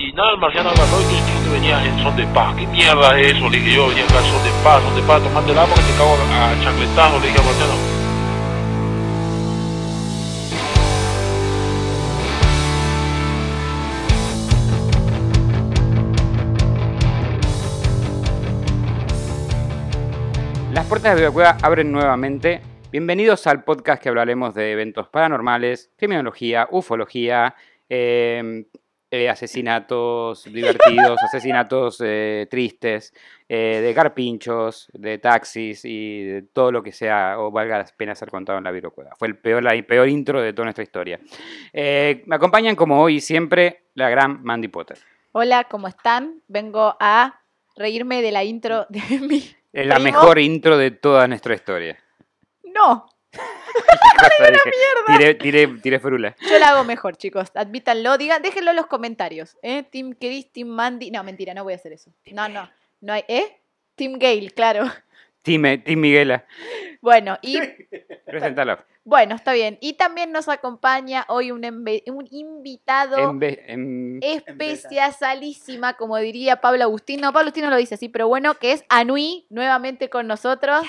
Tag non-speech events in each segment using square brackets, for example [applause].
y nada, el marciano agarró y que venía en son de paz. ¿Qué mierda es eso? Le dije yo, venía acá en son de paz, son de paz, tomando el agua que te cago a chancletazo, le dije al marciano. Las puertas de Videocueva abren nuevamente. Bienvenidos al podcast que hablaremos de eventos paranormales, criminología, ufología, eh, eh, asesinatos divertidos, [laughs] asesinatos eh, tristes, eh, de carpinchos, de taxis y de todo lo que sea o valga la pena ser contado en la videocueva. Fue el peor, la peor intro de toda nuestra historia. Me acompañan como hoy siempre la gran Mandy Potter. Hola, ¿cómo están? Vengo a reírme de la intro de mi. La primo. mejor intro de toda nuestra historia. No, [laughs] Tiré, tiré, tiré frula. yo la hago mejor, chicos. Admítanlo, digan, déjenlo en los comentarios. ¿eh? Team Chris, Team Mandy. No, mentira, no voy a hacer eso. No, no. No hay. ¿Eh? Team Gale, claro. Team, Team Miguela. Bueno, y Preséntalo. bueno, está bien. Y también nos acompaña hoy un, embe- un invitado en- especialísima, como diría Pablo Agustín. No, Pablo Agustín no lo dice así, pero bueno, que es Anui, nuevamente con nosotros.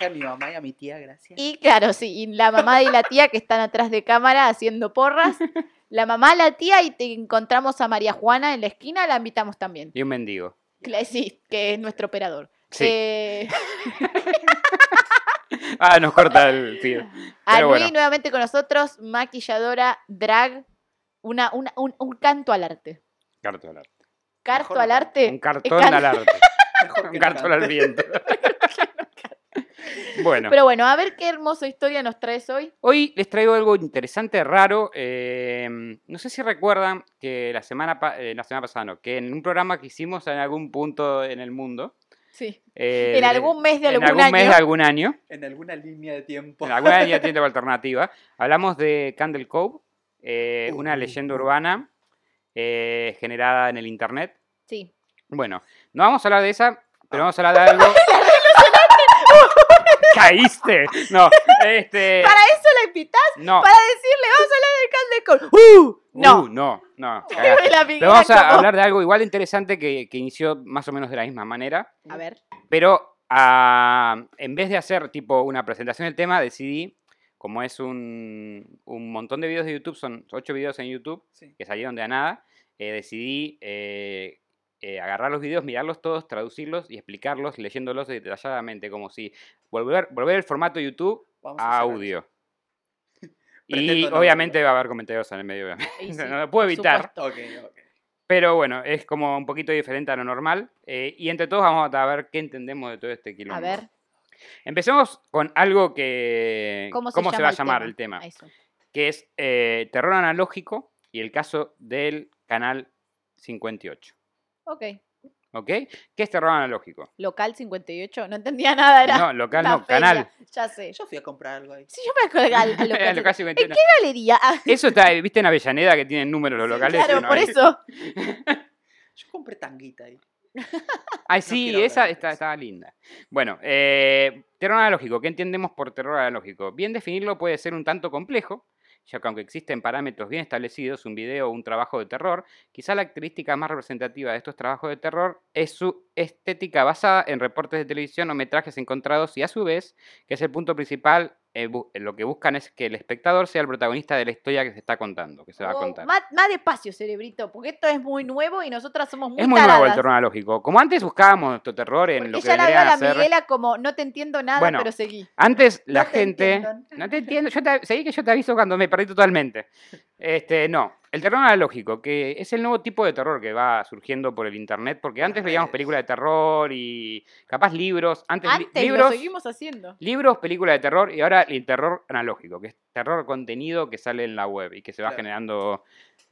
A mi mamá y a mi tía, gracias. Y claro, sí, y la mamá y la tía que están atrás de cámara haciendo porras. [laughs] La mamá, la tía, y te encontramos a María Juana en la esquina, la invitamos también. y un mendigo. Sí, que es nuestro operador. Sí. Eh, [laughs] Ah, nos corta el feed. a Luis bueno. nuevamente con nosotros, maquilladora, drag, una, una- un, un canto al arte. Cartón al arte. Carto Mejor al arte. Un cartón can- al arte. [laughs] Mejor Un cartón al viento. Bueno, Pero bueno, a ver qué hermosa historia nos traes hoy. hoy les traigo algo interesante, raro. eh, no sé si recuerdan que la semana, pa- eh, la semana pasada, no, que en un programa que hicimos en algún punto en el mundo. Sí. eh, En algún mes de en algún algún mes año. de algún año. En alguna línea de tiempo. En alguna línea de tiempo [laughs] alternativa. Hablamos de Candle Cove, eh, una Uh, leyenda uh. urbana eh, generada en el internet. Sí. Bueno, no vamos a hablar de esa, pero vamos a hablar de algo. [laughs] ¡Caíste! No, este. Para eso la invitás, No. para decirle, vamos a hablar del Candle Call. ¡Uh! No. Uh, no, no. [laughs] Pero vamos a como- hablar de algo igual de interesante que, que inició más o menos de la misma manera. A ver. Pero ah, en vez de hacer tipo una presentación del tema, decidí, como es un, un montón de videos de YouTube, son ocho videos en YouTube Sí. que salieron de la nada, eh, decidí eh, eh, agarrar los videos, mirarlos todos, traducirlos y explicarlos leyéndolos detalladamente, como si volver, volver el formato YouTube Vamos a audio. [laughs] Y obviamente va a haber comentarios en el medio, [laughs] sí, no lo puedo evitar. Pero bueno, es como un poquito diferente a lo normal. eh, y entre todos vamos a ver qué entendemos de todo este quilombo. A ver. Empecemos con algo que... ¿Cómo se, va a llama llamar el tema? Que es eh, terror analógico y el caso del canal 58. Ok. ¿Ok? ¿Qué es terror analógico? Local 58. No entendía nada. Era No, local no, canal. Ya sé. Yo fui a comprar algo ahí. Sí, yo me acuerdo al, [laughs] al local. local 51. ¿En qué galería? Ah, Eso está, viste en Avellaneda que tienen números los locales. claro, por eso. [laughs] Yo compré tanguita ahí. [laughs] Ay, sí, esa está, estaba linda. Bueno, eh, terror analógico. ¿Qué entendemos por terror analógico? Bien definirlo puede ser un tanto complejo, ya que aunque existen parámetros bien establecidos, un video o un trabajo de terror, quizá la característica más representativa de estos trabajos de terror es su estética basada en reportes de televisión o metrajes encontrados y a su vez, que es el punto principal, eh, bu- lo que buscan es que el espectador sea el protagonista de la historia que se está contando, que se va a Oh, contar. más, más despacio, cerebrito, porque esto es muy nuevo y nosotras somos muy Es muy nuevo el terror analógico. Como antes buscábamos nuestro terror en Porque lo que ya la a hacer. Miguela como, no te entiendo nada, Bueno, pero seguí. Antes la No gente. No te entiendo. Yo te, seguí que yo te aviso cuando me perdí totalmente. [laughs] Este, no. El terror analógico, que es el nuevo tipo de terror que va surgiendo por el internet, porque antes veíamos películas de terror y capaz libros. Antes, li- Antes libros, lo seguimos haciendo. libros, películas de terror y ahora el terror analógico, que es terror contenido que sale en la web y que se va Claro. generando,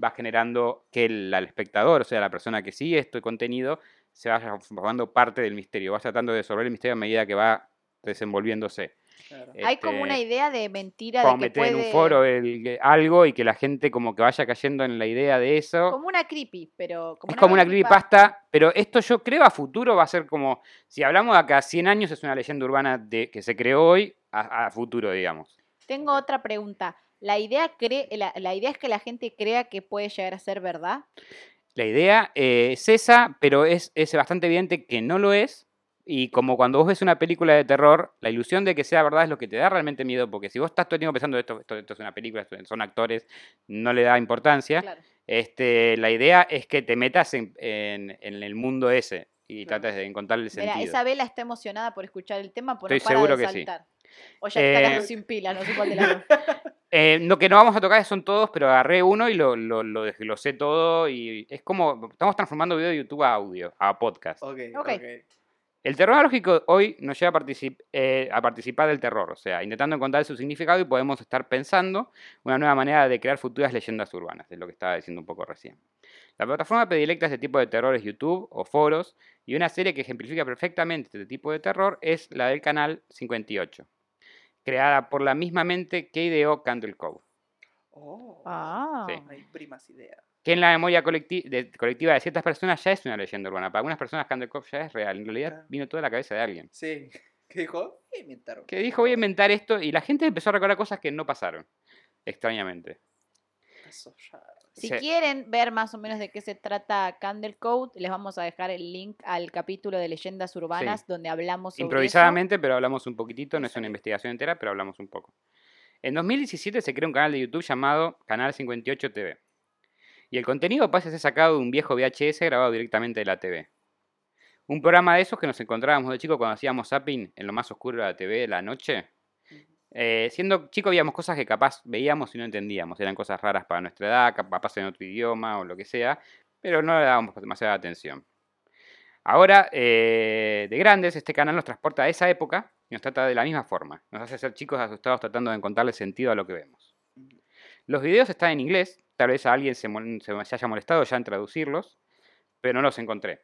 va generando que el, al espectador, o sea, la persona que sigue este contenido, se vaya formando parte del misterio, va tratando de resolver el misterio a medida que va desenvolviéndose. Claro. Hay como Este, una idea de mentira como de que meter puede... en un foro el- algo y que la gente como que vaya cayendo en la idea de eso. Como una creepy, pero... Como es como una creepypasta, pero esto yo creo a futuro va a ser como, si hablamos de acá a 100 años, es una leyenda urbana de, que se creó hoy a, a futuro, digamos. Tengo otra pregunta. La idea, cree, la, la idea es que la gente crea que puede llegar a ser verdad. La idea eh, es esa, pero es, es bastante evidente que no lo es. Y como cuando vos ves una película de terror, la ilusión de que sea verdad es lo que te da realmente miedo, porque si vos estás todo el tiempo pensando esto, esto, esto es una película, esto son actores, no le da importancia. Claro. Este, la idea es que te metas en, en- en el mundo ese y Claro. trates de encontrarle el Mira, sentido. esa vela está emocionada por escuchar el tema, por Estoy no para seguro de que sí. saltar. O ya está Eh, quedando sin pila, no sé cuál de las. [laughs] Eh, lo que no vamos a tocar son todos, pero agarré uno y lo, lo, lo desglosé todo. Y es como, estamos transformando video de YouTube a audio, a podcast. Ok, Ok. ok. El terrorológico hoy nos lleva a, particip- eh, a participar del terror, o sea, intentando encontrar su significado y podemos estar pensando una nueva manera de crear futuras leyendas urbanas, es lo que estaba diciendo un poco recién. La plataforma predilecta de este tipo de terror es YouTube o foros, y una serie que ejemplifica perfectamente este tipo de terror es la del canal 58, creada por la misma mente que ideó Candle Cove, Oh. Ah. Sí. Hay primas ideas. Que en la memoria colecti- de- colectiva de ciertas personas ya es una leyenda urbana. Para algunas personas Candle Cove ya es real, en realidad Claro. vino toda la cabeza de alguien. Sí. [laughs] ¿Qué dijo? ¿Qué inventaron? que dijo voy a inventar esto y la gente empezó a recordar cosas que no pasaron, extrañamente. Pasó ya. Si Sí. quieren ver más o menos de qué se trata Candle Code, les vamos a dejar el link al capítulo de leyendas urbanas donde hablamos sobre eso. Improvisadamente, pero hablamos un poquitito, no es una investigación entera, pero hablamos un poco. En 2017 se crea un canal de YouTube llamado Canal 58 TV. Y el contenido parece ser sacado de un viejo VHS grabado directamente de la TV. Un programa de esos que nos encontrábamos de chicos cuando hacíamos zapping en lo más oscuro de la TV de la noche. Eh, siendo chicos veíamos cosas que capaz veíamos y no entendíamos. Eran cosas raras para nuestra edad, capaz en otro idioma o lo que sea, pero no le dábamos demasiada atención. Ahora, eh, de grandes, este canal nos transporta a esa época y nos trata de la misma forma. Nos hace ser chicos asustados tratando de encontrarle sentido a lo que vemos. Los videos están en inglés, tal vez a alguien se, mol- se se haya molestado ya en traducirlos, pero no los encontré.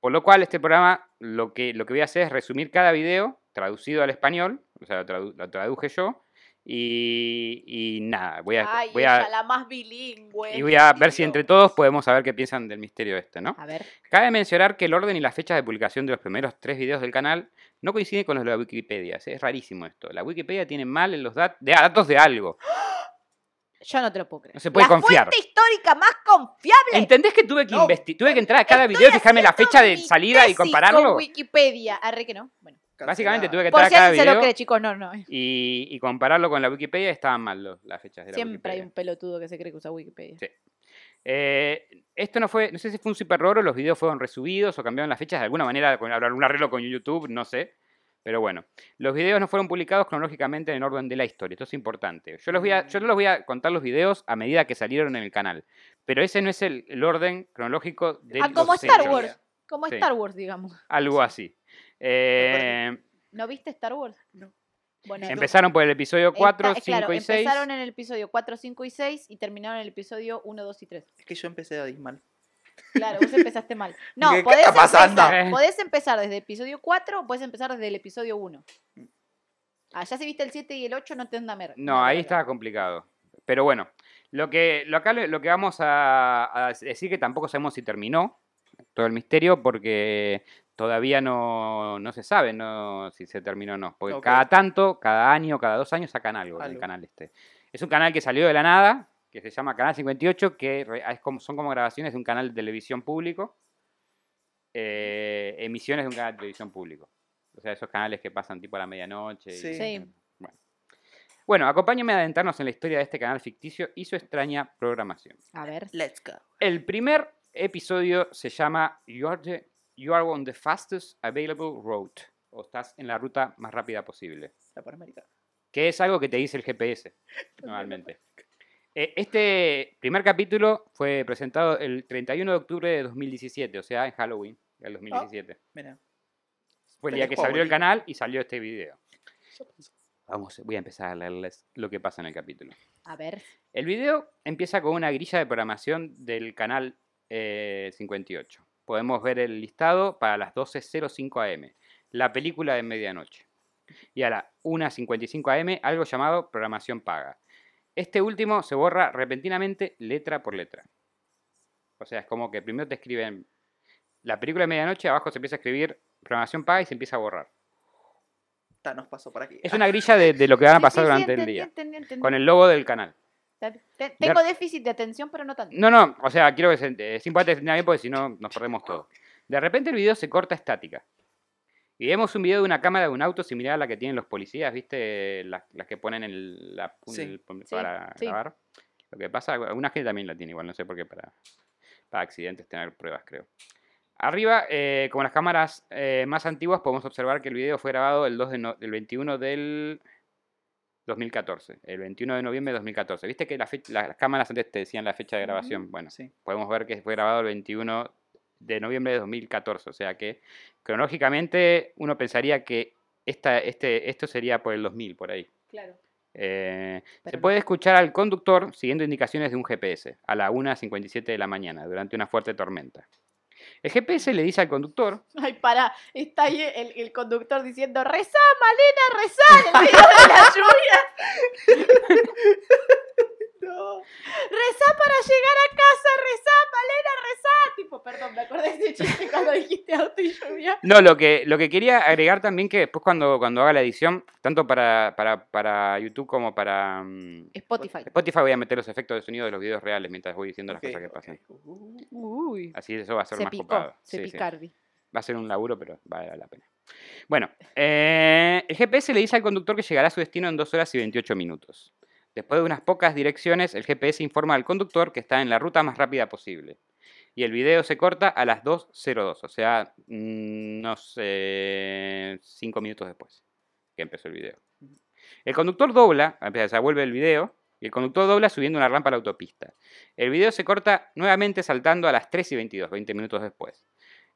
Por lo cual, este programa lo que, lo que voy a hacer es resumir cada video traducido al español, o sea, lo, tradu- lo traduje yo, y, y nada, voy a, Ay, voy a, la más bilingüe. y voy a ver si entre todos podemos saber qué piensan del misterio este, ¿no? A ver. Cabe mencionar que el orden y las fechas de publicación de los primeros tres videos del canal no coinciden con los de la Wikipedia. Es rarísimo esto. La Wikipedia tiene mal en los dat- de- datos de algo. Yo no te lo puedo creer. No se puede la confiar. fuente histórica más confiable. ¿Entendés que tuve que No. tuve que entrar a cada Estoy video y fijarme la fecha de salida y compararlo? Con Wikipedia. Arre que no. Bueno. Básicamente tuve que Por entrar a cada alguien se lo video cree, chicos. No, no. y, y compararlo con la Wikipedia estaban mal los- las fechas de la Siempre hay un pelotudo que se cree que usa Wikipedia. Sí. Eh, esto no fue, no sé si fue un super error o los videos fueron resubidos o cambiaron las fechas de alguna manera, con algún arreglo con YouTube, no sé. Pero bueno, los videos no fueron publicados cronológicamente en orden de la historia, esto es importante. Yo, los voy a, yo los voy a contar los videos a medida que salieron en el canal, pero ese no es el, el orden cronológico de Ah, como los Star hechos. Wars. Como Sí. Star Wars, digamos. Algo así. Eh, ¿No viste Star Wars? No. Bueno, empezaron por el episodio 4, esta- 5 claro, y 6. empezaron en el episodio 4, 5 y 6 y terminaron en el episodio 1, 2 y 3. Es que yo empecé a ir mal. Claro, vos empezaste mal. [laughs] No, ¿Qué- qué podés, está pasando? [laughs] Empezar, podés empezar desde el episodio 4 o podés empezar desde el episodio 1. Ah, ya si viste el 7 y el 8 no te anda mer. No, ahí estaba complicado. Pero bueno, lo que, lo, acá lo que vamos a, a decir que tampoco sabemos si terminó todo el misterio porque todavía no, no se sabe no, si se terminó o no. Porque cada tanto, cada año, cada dos años sacan algo, en el Algo. canal este. Es un canal que salió de la nada, que se llama Canal 58, que es como, son como grabaciones de un canal de televisión público, eh, emisiones de un canal de televisión público. O sea, esos canales que pasan tipo a la medianoche. y- Sí. Sí. Bueno. Bueno, acompáñame a adentrarnos en la historia de este canal ficticio y su extraña programación. A ver. Let's go. El primer episodio se llama You are, the- you are on the fastest available route. O estás en la ruta más rápida posible. La Panamericana. Que es algo que te dice el GPS, [laughs] normalmente. Eh, Este primer capítulo fue presentado el 31 de octubre de 2017, o sea, en Halloween del 2017. Mira. Fue el día que se abrió el canal y salió este video. Vamos, voy a empezar a leerles lo que pasa en el capítulo. A ver. El video empieza con una grilla de programación del canal eh, 58. Podemos ver el listado para las 12.05 am, la película de medianoche. Y a las 1.55 am, algo llamado programación paga. Este último se borra repentinamente letra por letra. O sea, es como que primero te escriben la película de medianoche, abajo se empieza a escribir programación paga y se empieza a borrar. Ta, nos pasó por aquí. Es una grilla de, de lo que van a pasar sí, sí, durante el día. entendí, entendí. Con el logo del canal. Te- te- Tengo déficit de atención, pero no tanto. No, no, o sea, quiero que se, es importante que se entienda bien porque si no nos perdemos todo. De repente el video se corta estática. Y vemos un video de una cámara de un auto similar a la que tienen los policías, ¿viste? Las, las que ponen en la, Sí. el- Sí, para sí. grabar. Lo que pasa, alguna gente también la tiene igual, no sé por qué, para, para accidentes tener pruebas, creo. Arriba, eh, como las cámaras eh, más antiguas, podemos observar que el video fue grabado el 2 de no- del 21 del 2014. El 21 de noviembre de 2014. ¿Viste que la fecha- la- las cámaras antes te decían la fecha de grabación? Bueno, Sí. podemos ver que fue grabado el 21 de noviembre de 2014. O sea que cronológicamente uno pensaría que esta, este, esto sería por el 2000, por ahí. Claro. Eh, se puede escuchar al conductor siguiendo indicaciones de un GPS a la 1.57 de la mañana durante una fuerte tormenta. El GPS le dice al conductor [laughs] Ay, para, está ahí el, el conductor diciendo, rezá, Malena, rezá, en medio de la lluvia. [laughs] No. Rezá para llegar a casa, rezá, Malena, rezá. Tipo, perdón, me acordé de ese chiste cuando dijiste auto y lluvia. No, lo que, lo que quería agregar también que después cuando, cuando haga la edición, tanto para, para, para YouTube como para mm, Spotify. Spotify voy a meter los efectos de sonido de los videos reales mientras voy diciendo las cosas que pasan. Uy. Así eso va a ser Se más picó, copado. se Sí, sí. picardi. Va a ser un laburo, pero vale la pena. Bueno, eh, el GPS le dice al conductor que llegará a su destino en 2 horas y 28 minutos. Después de unas pocas direcciones, el GPS informa al conductor que está en la ruta más rápida posible. Y el video se corta a las 2.02, o sea, mm, no sé, 5 minutos después que empezó el video. El conductor dobla, o sea, vuelve el video, y el conductor dobla subiendo una rampa a la autopista. El video se corta nuevamente saltando a las 3 y 22, 20 minutos después.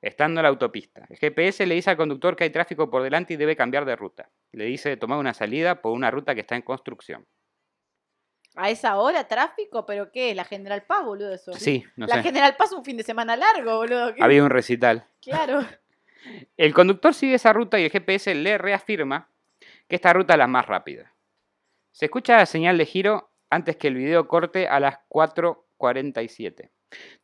Estando en la autopista, el GPS le dice al conductor que hay tráfico por delante y debe cambiar de ruta. Le dice tomar una salida por una ruta que está en construcción. A esa hora, tráfico, pero ¿qué? La General Paz, boludo, eso. Sí, no la sé. General Paz un fin de semana largo, boludo. ¿qué? Había un recital. Claro. [laughs] El conductor sigue esa ruta y el GPS le reafirma que esta ruta es la más rápida. Se escucha la señal de giro antes que el video corte a las 4.47.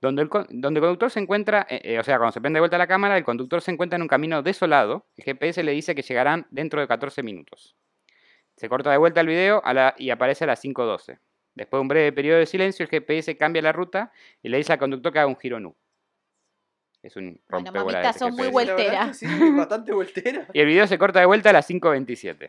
Donde el, donde el conductor se encuentra, eh, eh, o sea, cuando se prende de vuelta la cámara, el conductor se encuentra en un camino desolado. El GPS le dice que llegarán dentro de 14 minutos. Se corta de vuelta el video a la- y aparece a las 5.12. Después de un breve periodo de silencio, el GPS cambia la ruta y le dice al conductor que haga un giro nu. Es un Bueno, rompebolas mamita, ese son muy que Sí, [laughs] bastante voltera. Y el video se corta de vuelta a las 5.27.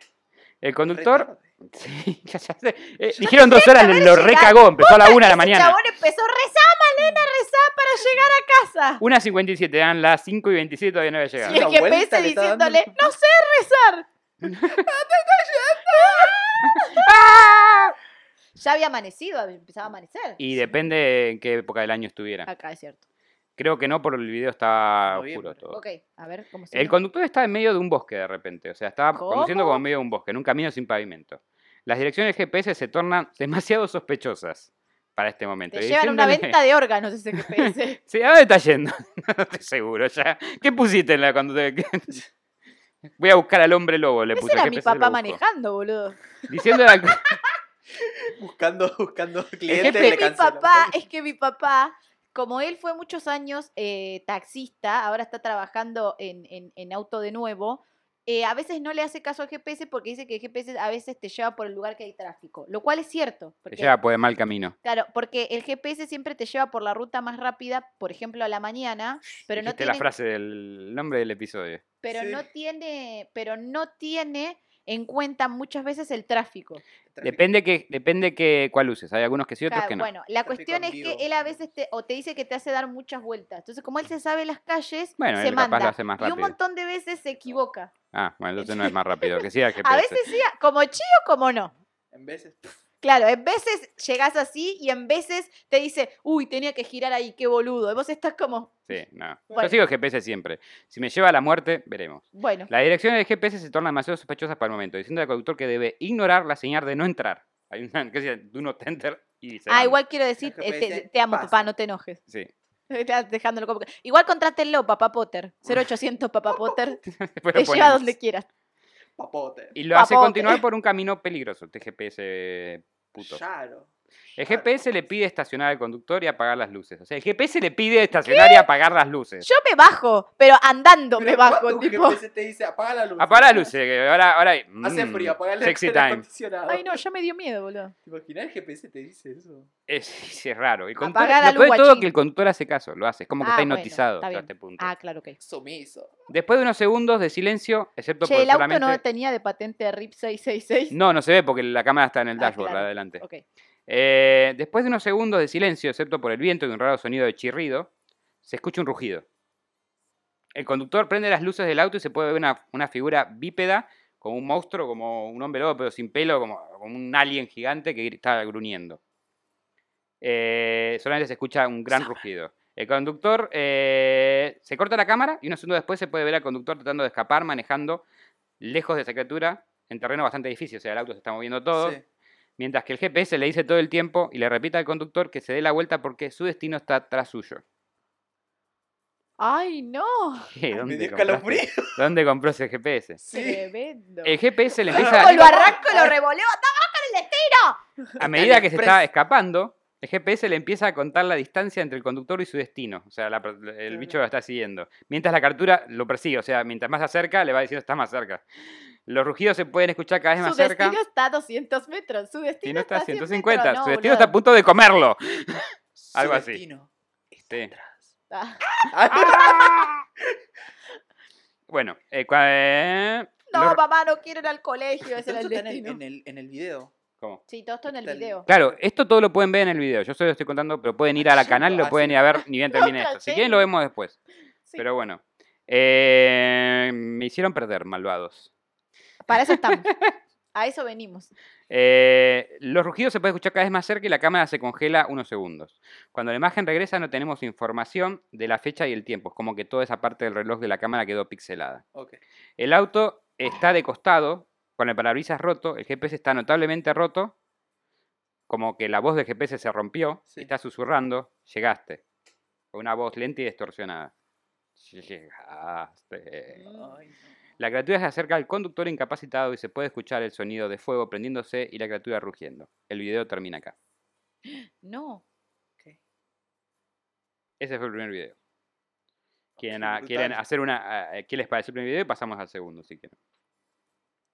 El conductor. [laughs] Sí, ya, ya sé. Eh, dijeron dos horas, lo recagó, empezó a la 1 de la mañana. chabón empezó, rezá, Malena, rezá para llegar a casa. 1.57, eran las 5 y 27 todavía no había llegado. Y el Una GPS diciéndole, no sé rezar. Ya había amanecido, empezado a amanecer. Y depende en qué época del año estuviera. Acá es cierto. Creo que no, por el video estaba Noviembre. oscuro todo. Ok, a ver cómo se El conductor estaba en medio de un bosque de repente, o sea, estaba ¿Cómo? conduciendo como en medio de un bosque, en un camino sin pavimento. Las direcciones del GPS se tornan demasiado sospechosas para este momento. Te llevan una venta de órganos ese GPS. [laughs] Sí, ¿a dónde está yendo? [laughs] no estoy seguro ya. ¿Qué pusiste en la cuando te... [laughs] Voy a buscar al hombre lobo, le Ese puse. era ¿qué mi papá manejando, boludo. Diciendo al- [laughs] Buscando, buscando clientes. Te le mi papá, es que mi papá, como él fue muchos años eh, taxista, ahora está trabajando en, en- en auto de nuevo, eh, a veces no le hace caso al GPS porque dice que el GPS a veces te lleva por el lugar que hay tráfico, lo cual es cierto. Te lleva por el mal camino. Claro, porque el GPS siempre te lleva por la ruta más rápida, por ejemplo, a la mañana, pero no tiene, la frase del nombre del episodio. pero Sí. no tiene, pero no tiene en cuenta muchas veces el tráfico. Depende que depende que cuál uses. Hay algunos que sí, otros Claro, que no. Bueno, la cuestión es que él a veces te, o te dice que te hace dar muchas vueltas. Entonces, como él se sabe las calles, Bueno, se él capaz manda. lo hace más y un rápido. montón de veces se equivoca. Ah, bueno, entonces no es [laughs] más rápido. Que. A veces [laughs] sí, como chío, como no. En veces. Claro, en veces llegás así y en veces te dice, uy, tenía que girar ahí, qué boludo. Y vos estás como, Sí, no. Bueno. Yo sigo GPS siempre. Si me lleva a la muerte, veremos. bueno, Las direcciones del GPS se tornan demasiado sospechosas para el momento, diciendo al conductor que debe ignorar la señal de no entrar. Hay una que dice, do not enter, y se ah, igual quiero decir, eh, te, amo, pasa. papá, no te enojes. Sí. [laughs] Estás dejándolo como Igual contrátenlo, papá Potter. 0800, papá Potter. [laughs] Te lleva donde quieras. Papote. Y lo hace continuar por un camino peligroso, este GPS puto. Claro. El GPS le pide estacionar al conductor y apagar las luces. O sea, el GPS le pide estacionar y apagar las luces. Yo me bajo, pero andando me bajo, ¿cuándo un tipo. GPS te dice apaga la luz? Apaga las luces, que ahora, ahora [laughs] Hace mm, frío, apaga el Sexy [laughs] time. Ay, no, ya me dio miedo, boludo. ¿Te imaginas el GPS te dice eso? Es, sí, es raro. El conductor, Apaga la luz, de todo que el conductor hace caso, lo hace. Es como que Ah, está bueno, hipnotizado está a bien. este punto. Ah, claro, ok. Sumiso. Después de unos segundos de silencio, excepto Che, por el auto solamente... no tenía de patente RIP 666. No, no se ve porque la cámara está en el Ah, dashboard claro. adelante. Ok. Eh, después de unos segundos de silencio, excepto por el viento y un raro sonido de chirrido, se escucha un rugido. El conductor prende las luces del auto y se puede ver una, una figura bípeda, como un monstruo, como un hombre lobo, pero sin pelo, como, como un alien gigante que está gruñendo. Eh, solamente se escucha un gran rugido. El conductor eh, se corta la cámara y unos segundos después se puede ver al conductor tratando de escapar, manejando lejos de esa criatura, en terreno bastante difícil, o sea, el auto se está moviendo todo. Sí. Mientras que el GPS le dice todo el tiempo y le repite al conductor que se dé la vuelta porque su destino está tras suyo. Ay, no. [laughs] [laughs] ¿Dónde, compró ese GPS? Sí. Tremendo. El GPS le [laughs] empieza, el barranco lo revoleo. ¡Toma con el destino! a medida que se está escapando, el GPS le empieza a contar la distancia entre el conductor y su destino. O sea, la el Claro. bicho lo está siguiendo. Mientras la captura lo persigue, o sea, mientras más se acerca, le va diciendo está más cerca. Los rugidos se pueden escuchar cada vez Su más cerca. destino está a 200 metros. Su destino no está a 100 150. metros. su No, destino está a punto de comerlo. [laughs] Su Algo así. destino está Sí. atrás. Ah. [laughs] Bueno, eh, eh, No, los- mamá, no quiero ir al colegio. Ese era el destino. en, el, en el video. ¿Cómo? Sí, todo esto en el video. Claro, esto todo lo pueden ver en el video. Yo solo lo estoy contando, pero pueden ir a la canal y lo ah, pueden ir a ver ni bien [laughs] termine esto. Si quieren lo vemos después. Sí. Pero bueno. Eh, me hicieron perder, malvados. Para eso estamos. [laughs] A eso venimos. Eh, los rugidos se pueden escuchar cada vez más cerca y la cámara se congela unos segundos. Cuando la imagen regresa no tenemos información de la fecha y el tiempo. Es como que toda esa parte del reloj de la cámara quedó pixelada. El auto está de costado, con el parabrisas roto, el GPS está notablemente roto, como que la voz del GPS se rompió, Sí. está susurrando, llegaste. Con una voz lenta y distorsionada. Llegaste. Ay, no. La criatura se acerca al conductor incapacitado y se puede escuchar el sonido de fuego prendiéndose y la criatura rugiendo. El video termina acá. [gasps] No. Ese fue el primer video. ¿Quieren, a- quieren hacer una... eh, ¿Qué les pareció el primer video? Y pasamos al segundo, si quieren.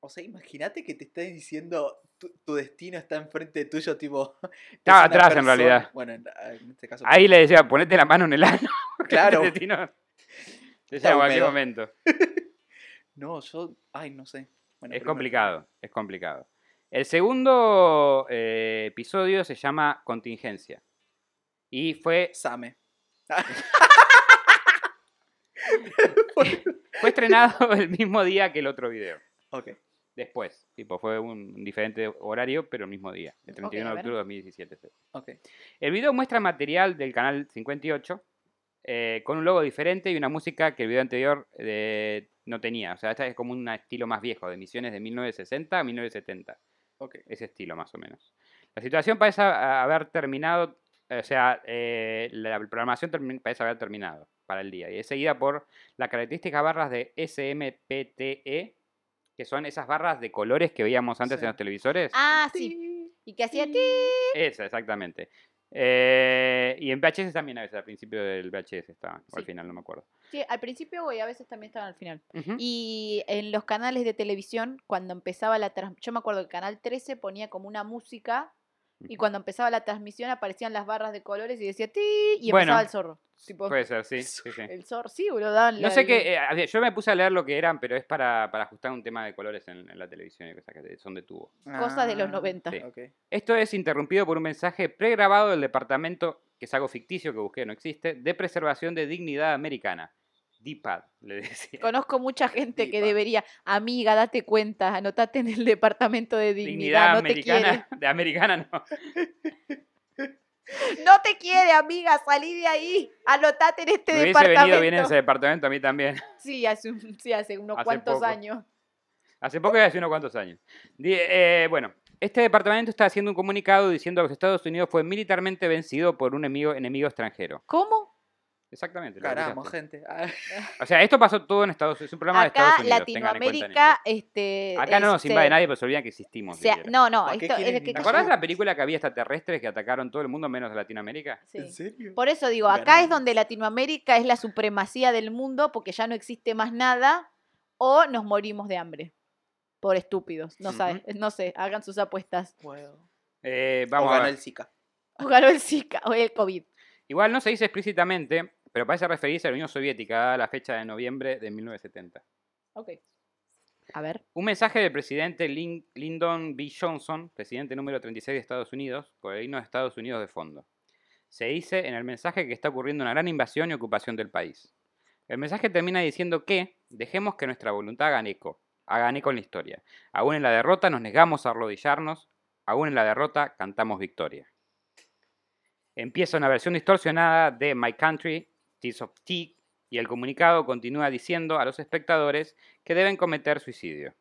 O sea, imagínate que te está diciendo tu, tu destino está enfrente tuyo, tipo. [laughs] es Estaba atrás, en realidad. Bueno, en, en este caso. Ahí le decía, ponete la mano en el ano. [laughs] Claro. Te [laughs] llega en cualquier momento. No, yo. Ay, no sé. Bueno, Es primero- complicado, es complicado. El segundo eh, episodio se llama Contingencia. Y fue, Same. fue estrenado el mismo día que el otro video. ok. Después, tipo, fue un diferente horario, pero el mismo día. El 31 a de octubre de 2017. fue. Ok. El video muestra material del canal 58 eh, con un logo diferente y una música que el video anterior eh, no tenía. O sea, esta es como un estilo más viejo, de emisiones de 1960 a 1970. Ok. Ese estilo, más o menos. La situación parece haber terminado, o sea, eh, la programación parece haber terminado para el día. Y es seguida por las características barras de SMPTE, que son esas barras de colores que veíamos antes Sí. en los televisores. Ah, sí. Y que hacía ti. Esa, exactamente. Eh, y en VHS también a veces, al principio del VHS estaban, o al final, no me acuerdo. Sí, al principio y a veces también estaban al final. Y en los canales de televisión, cuando empezaba la transmisión, yo me acuerdo que Canal 13 ponía como una música y cuando empezaba la transmisión aparecían las barras de colores y decía ti y Bueno, empezaba el zorro. Tipo, Puede ser, sí. [laughs] sí, sí. el zorro, sí, boludo. daban No sé qué, eh, yo me puse a leer lo que eran, pero es para, para ajustar un tema de colores en, en la televisión y cosas que son de tubo. Cosas de los Ah, 90. Sí. Ok. Esto es interrumpido por un mensaje pregrabado del departamento, que es algo ficticio que busqué, no existe, de preservación de dignidad americana. DPAD, le [laughs] decía. Conozco mucha gente que debería, amiga, date cuenta, anotate en el departamento de dignidad, Dignidad no te americana, [laughs] de americana no. [laughs] No te quiere, amiga, salí de ahí, anotate en este Me hubiese departamento. venido bien en ese departamento a mí también. Sí, hace, un- sí, hace unos Hace cuantos poco. años. Hace poco y hace unos cuantos años. Eh, bueno, este departamento está haciendo un comunicado diciendo que los Estados Unidos fue militarmente vencido por un enemigo, enemigo extranjero. ¿Cómo? Exactamente. Caramba, gente. Ah, [laughs] O sea, esto pasó todo en Estados Unidos. Es un programa de Estados Unidos. en Latinoamérica, este. Acá no nos invade nadie, pero se olvidan que existimos. no, no, ¿Para qué esto es que ¿Te acordás de la película que había extraterrestres que atacaron todo el mundo menos de Latinoamérica? Sí. ¿En serio? Por eso digo, acá es donde Latinoamérica es la supremacía del mundo porque ya no existe más nada o nos morimos de hambre. Por estúpidos. No, sabe- no sé, hagan sus apuestas. Bueno. Eh, O vamos a ganó ver. el Zika. O ganó el Zika o el COVID. Igual no se dice explícitamente, pero parece referirse a la Unión Soviética, dada la fecha de noviembre de 1970. Ok. A ver. Un mensaje del presidente Lin- Lyndon B. Johnson, presidente número 36 de Estados Unidos, con el himno de Estados Unidos de fondo. Se dice en el mensaje que está ocurriendo una gran invasión y ocupación del país. El mensaje termina diciendo que dejemos que nuestra voluntad haga eco, hagan eco en la historia. Aún en la derrota nos negamos a arrodillarnos, aún en la derrota cantamos victoria. Empieza una versión distorsionada de My Country, Tears of Tea, y el comunicado continúa diciendo a los espectadores que deben cometer suicidio.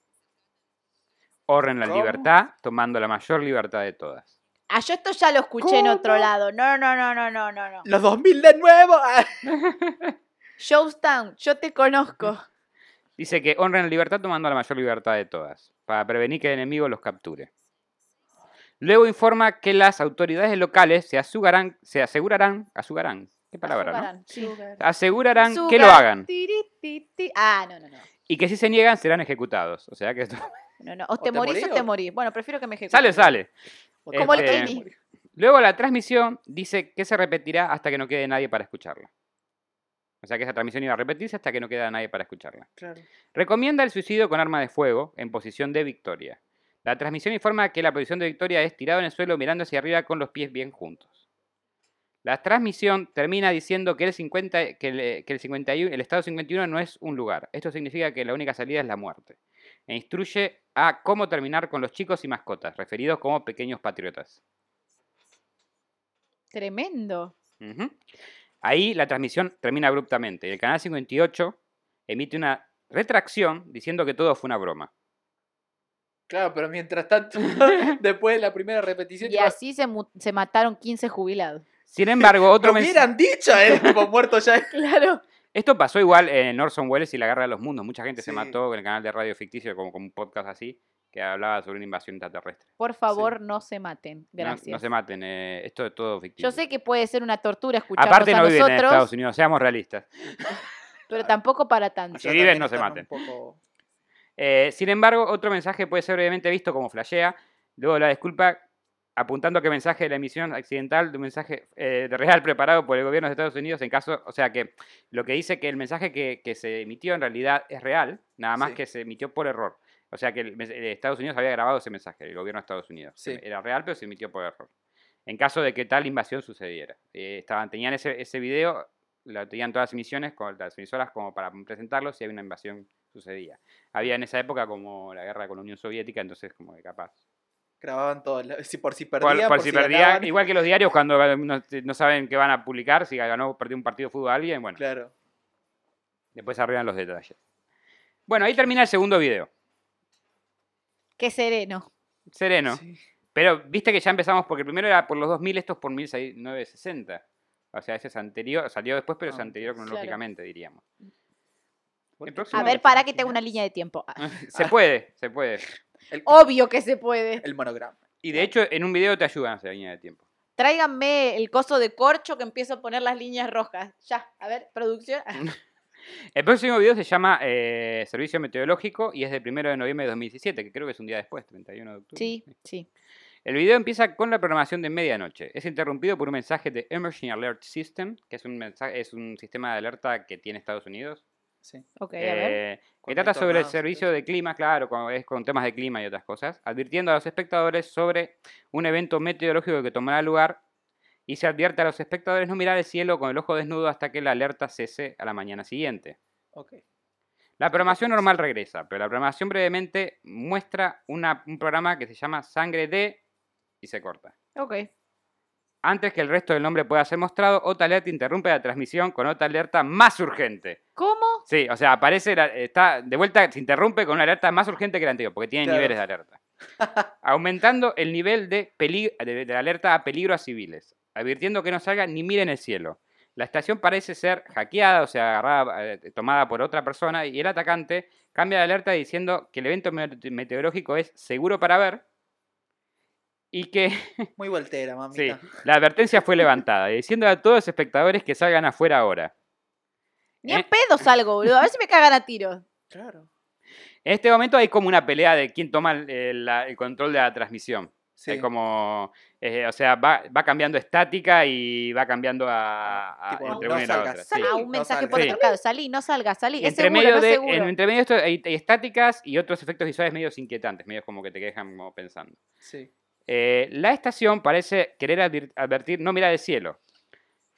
Honren la ¿Cómo? libertad, tomando la mayor libertad de todas. Ah, yo esto ya lo escuché en otro lado. No, no, no, no, no, no, no. ¡Los 2000 de nuevo! [laughs] Showstown, yo te conozco. [laughs] Dice que honren la libertad tomando la mayor libertad de todas, para prevenir que el enemigo los capture. Luego informa que las autoridades locales se asegurarán, se asegurarán, asegurarán, qué palabra, ¿no? Azúcarán, sí. Asegurarán que lo hagan tiri. Ah, no, no, no. y que si se niegan serán ejecutados. O sea que esto [laughs] No, no. O [laughs] te, morís o te o- morís. Bueno, prefiero que me ejecuten. sale, sale. Como el Kenny. Luego la transmisión dice que se repetirá hasta que no quede nadie para escucharla. O sea que esa transmisión iba a repetirse hasta que no queda nadie para escucharla. Claro. Recomienda el suicidio con arma de fuego en posición de victoria. La transmisión informa que la posición de victoria es tirado en el suelo mirando hacia arriba con los pies bien juntos. La transmisión termina diciendo que el, 50, que el, que el 51, el estado 51 no es un lugar. Esto significa que la única salida es la muerte. E instruye a cómo terminar con los chicos y mascotas, referidos como pequeños patriotas. Tremendo. Ahí la transmisión termina abruptamente y el canal 58 emite una retracción diciendo que todo fue una broma. Claro, pero mientras tanto, [laughs] después de la primera repetición, Y así se mataron 15 jubilados. Sin embargo, otro lo mens- hubieran dicho, eh, [laughs] tipo muerto ya. Claro. esto pasó igual en Orson Welles y la Guerra de los Mundos. Mucha gente se mató en el canal de radio ficticio como, como un podcast así que hablaba sobre una invasión extraterrestre. Por favor, no se maten. No- Gracias. No, se maten, eh, esto es todo ficticio. Yo sé que puede ser una tortura escucharnos Aparte a no viven en Estados Unidos, seamos realistas. [laughs] pero tampoco para tanto. Si viven, no se maten. poco- Eh, sin embargo, otro mensaje puede ser brevemente visto como flashea. Luego la disculpa apuntando a que el mensaje de la emisión accidental de un mensaje eh, de real preparado por el gobierno de Estados Unidos en caso, o sea que lo que dice que el mensaje que, que se emitió en realidad es real, nada más Sí. que se emitió por error. O sea que el eh, Estados Unidos había grabado ese mensaje, el gobierno de Estados Unidos. Sí. Era real, pero se emitió por error. En caso de que tal invasión sucediera. Eh, estaban, tenían ese, ese video, lo tenían todas las emisiones, con las emisoras como para presentarlo si había una invasión sucedía. Había en esa época como la guerra con la Unión Soviética, entonces como que capaz. Grababan todo. Si por si Por, perdían, por por si si perdía, ganaban. igual que los diarios cuando no, no saben qué van a publicar, si ganó o perdió un partido de fútbol a alguien, bueno, Claro. después arreglan los detalles. Bueno, ahí termina el segundo video. Qué sereno. Sereno. Sí. Pero viste que ya empezamos, porque el primero era por los 2000, esto es por 1960. O sea, ese es anterior, salió después, pero es Ah, anterior claro. cronológicamente, diríamos. ¿Por El qué próximo A No, ver, no para que tenga una línea de tiempo. [laughs] Se puede, se puede. El, Obvio que se puede. el monograma. Y de hecho, en un video te ayudan a hacer línea de tiempo. Tráiganme el coso de corcho que empiezo a poner las líneas rojas. Ya, a ver, producción. [laughs] El próximo video se llama eh, Servicio Meteorológico y es del 1 de noviembre de 2017, que creo que es un día después, 31 de octubre. Sí, sí. El video empieza con la programación de medianoche. Es interrumpido por un mensaje de Emergency Alert System, que es un, mensaje, es un sistema de alerta que tiene Estados Unidos. Sí. Ok, a ver. eh, que Con trata sobre el tornado, servicio de clima, claro, con, es con temas de clima y otras cosas, advirtiendo a los espectadores sobre un evento meteorológico que tomará lugar y se advierte a los espectadores no mirar el cielo con el ojo desnudo hasta que la alerta cese a la mañana siguiente. Ok. La programación normal regresa, pero la programación brevemente muestra una- un programa que se llama Sangre de y se corta. Ok. Antes que el resto del nombre pueda ser mostrado, otra alerta interrumpe la transmisión con otra alerta más urgente. ¿Cómo? Sí, o sea, aparece, la- está de vuelta, se interrumpe con una alerta más urgente que la anterior, porque tiene Claro. niveles de alerta. [laughs] Aumentando el nivel de, de, de la alerta a peligro a civiles, advirtiendo que no salgan ni miren el cielo. La estación parece ser hackeada, o sea, agarrada, eh, tomada por otra persona, y el atacante cambia de alerta diciendo que el evento mete- meteorológico es seguro para ver y que [laughs] Muy voltera, sí, mamita. la advertencia fue levantada, diciendo a todos los espectadores que salgan afuera ahora. Ni en ¿Eh? pedo salgo, boludo. A ver si me cagan a tiros. Claro. En este momento hay como una pelea de quién toma el, el- la- el control de la transmisión. Sí. Hay como, eh, o sea, va, va cambiando estática y va cambiando a, a- Tipo, entre no una y la salgas. otra. Sí. Ah, no un mensaje salgas. por Sí. otro lado. Salí, no salga, salí. Es entre seguro, medio no de, seguro. en- entre medio de esto hay, hay estáticas y otros efectos visuales medios inquietantes, medios como que te dejan como pensando. Sí. Eh, la estación parece querer advir- advertir no mirar el cielo,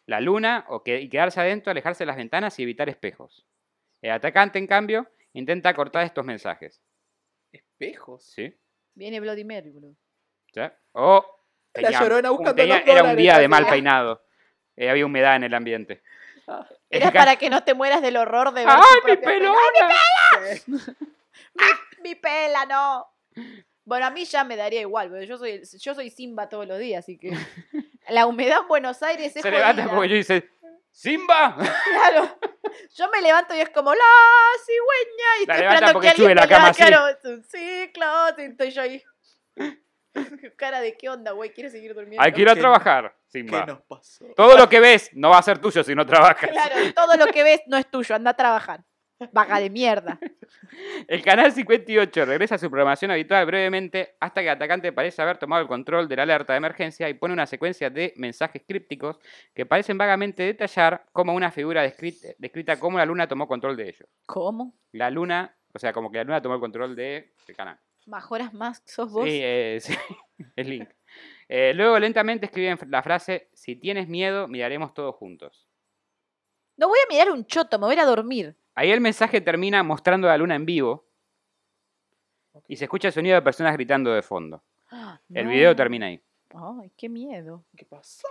la luna o que, y quedarse adentro, alejarse de las ventanas y evitar espejos. El atacante, en cambio, intenta cortar estos mensajes. Espejos. ¿Sí? Viene Bloody Mary, boludo. ¿Ya? O La Llorona buscando tenía- los era un día de mal peinado. Eh, había humedad en el ambiente. Era El ca- para que no te mueras del horror de ver ¡Ay, mi pela. pelona! Sí. Mi, [laughs] mi pela, no. Bueno, a mí ya me daría igual, porque yo soy, yo soy Simba todos los días, así que [laughs] la humedad en Buenos Aires es Se levanta jodida. como yo y dice, ¡Simba! [laughs] Claro. Yo me levanto y es como la cigüeña y La estoy levanta esperando porque que alguien sube la me cama claro, es un ciclo, y estoy yo ahí. [laughs] Cara de qué onda, güey, ¿quieres seguir durmiendo? Hay que ir a ¿Qué- trabajar, ¿Qué Simba. nos pasó? Todo lo que ves no va a ser tuyo si no trabajas. Claro, todo lo que ves no es tuyo, anda a trabajar. Vaga de mierda. El canal 58 regresa a su programación habitual brevemente hasta que el atacante parece haber tomado el control de la alerta de emergencia y pone una secuencia de mensajes crípticos que parecen vagamente detallar como una figura descrita, descrita como la luna tomó control de ellos. ¿Cómo? La luna, o sea, como que la luna tomó el control del canal. ¿Majoras más sos vos? Sí, eh, sí, [laughs] es Link. Eh, luego lentamente escriben la frase, si tienes miedo, miraremos todos juntos. No voy a mirar un choto, me voy a ir a dormir. Ahí el mensaje termina mostrando la luna en vivo y se escucha el sonido de personas gritando de fondo. El video termina ahí. Ay, qué miedo. ¿Qué pasó?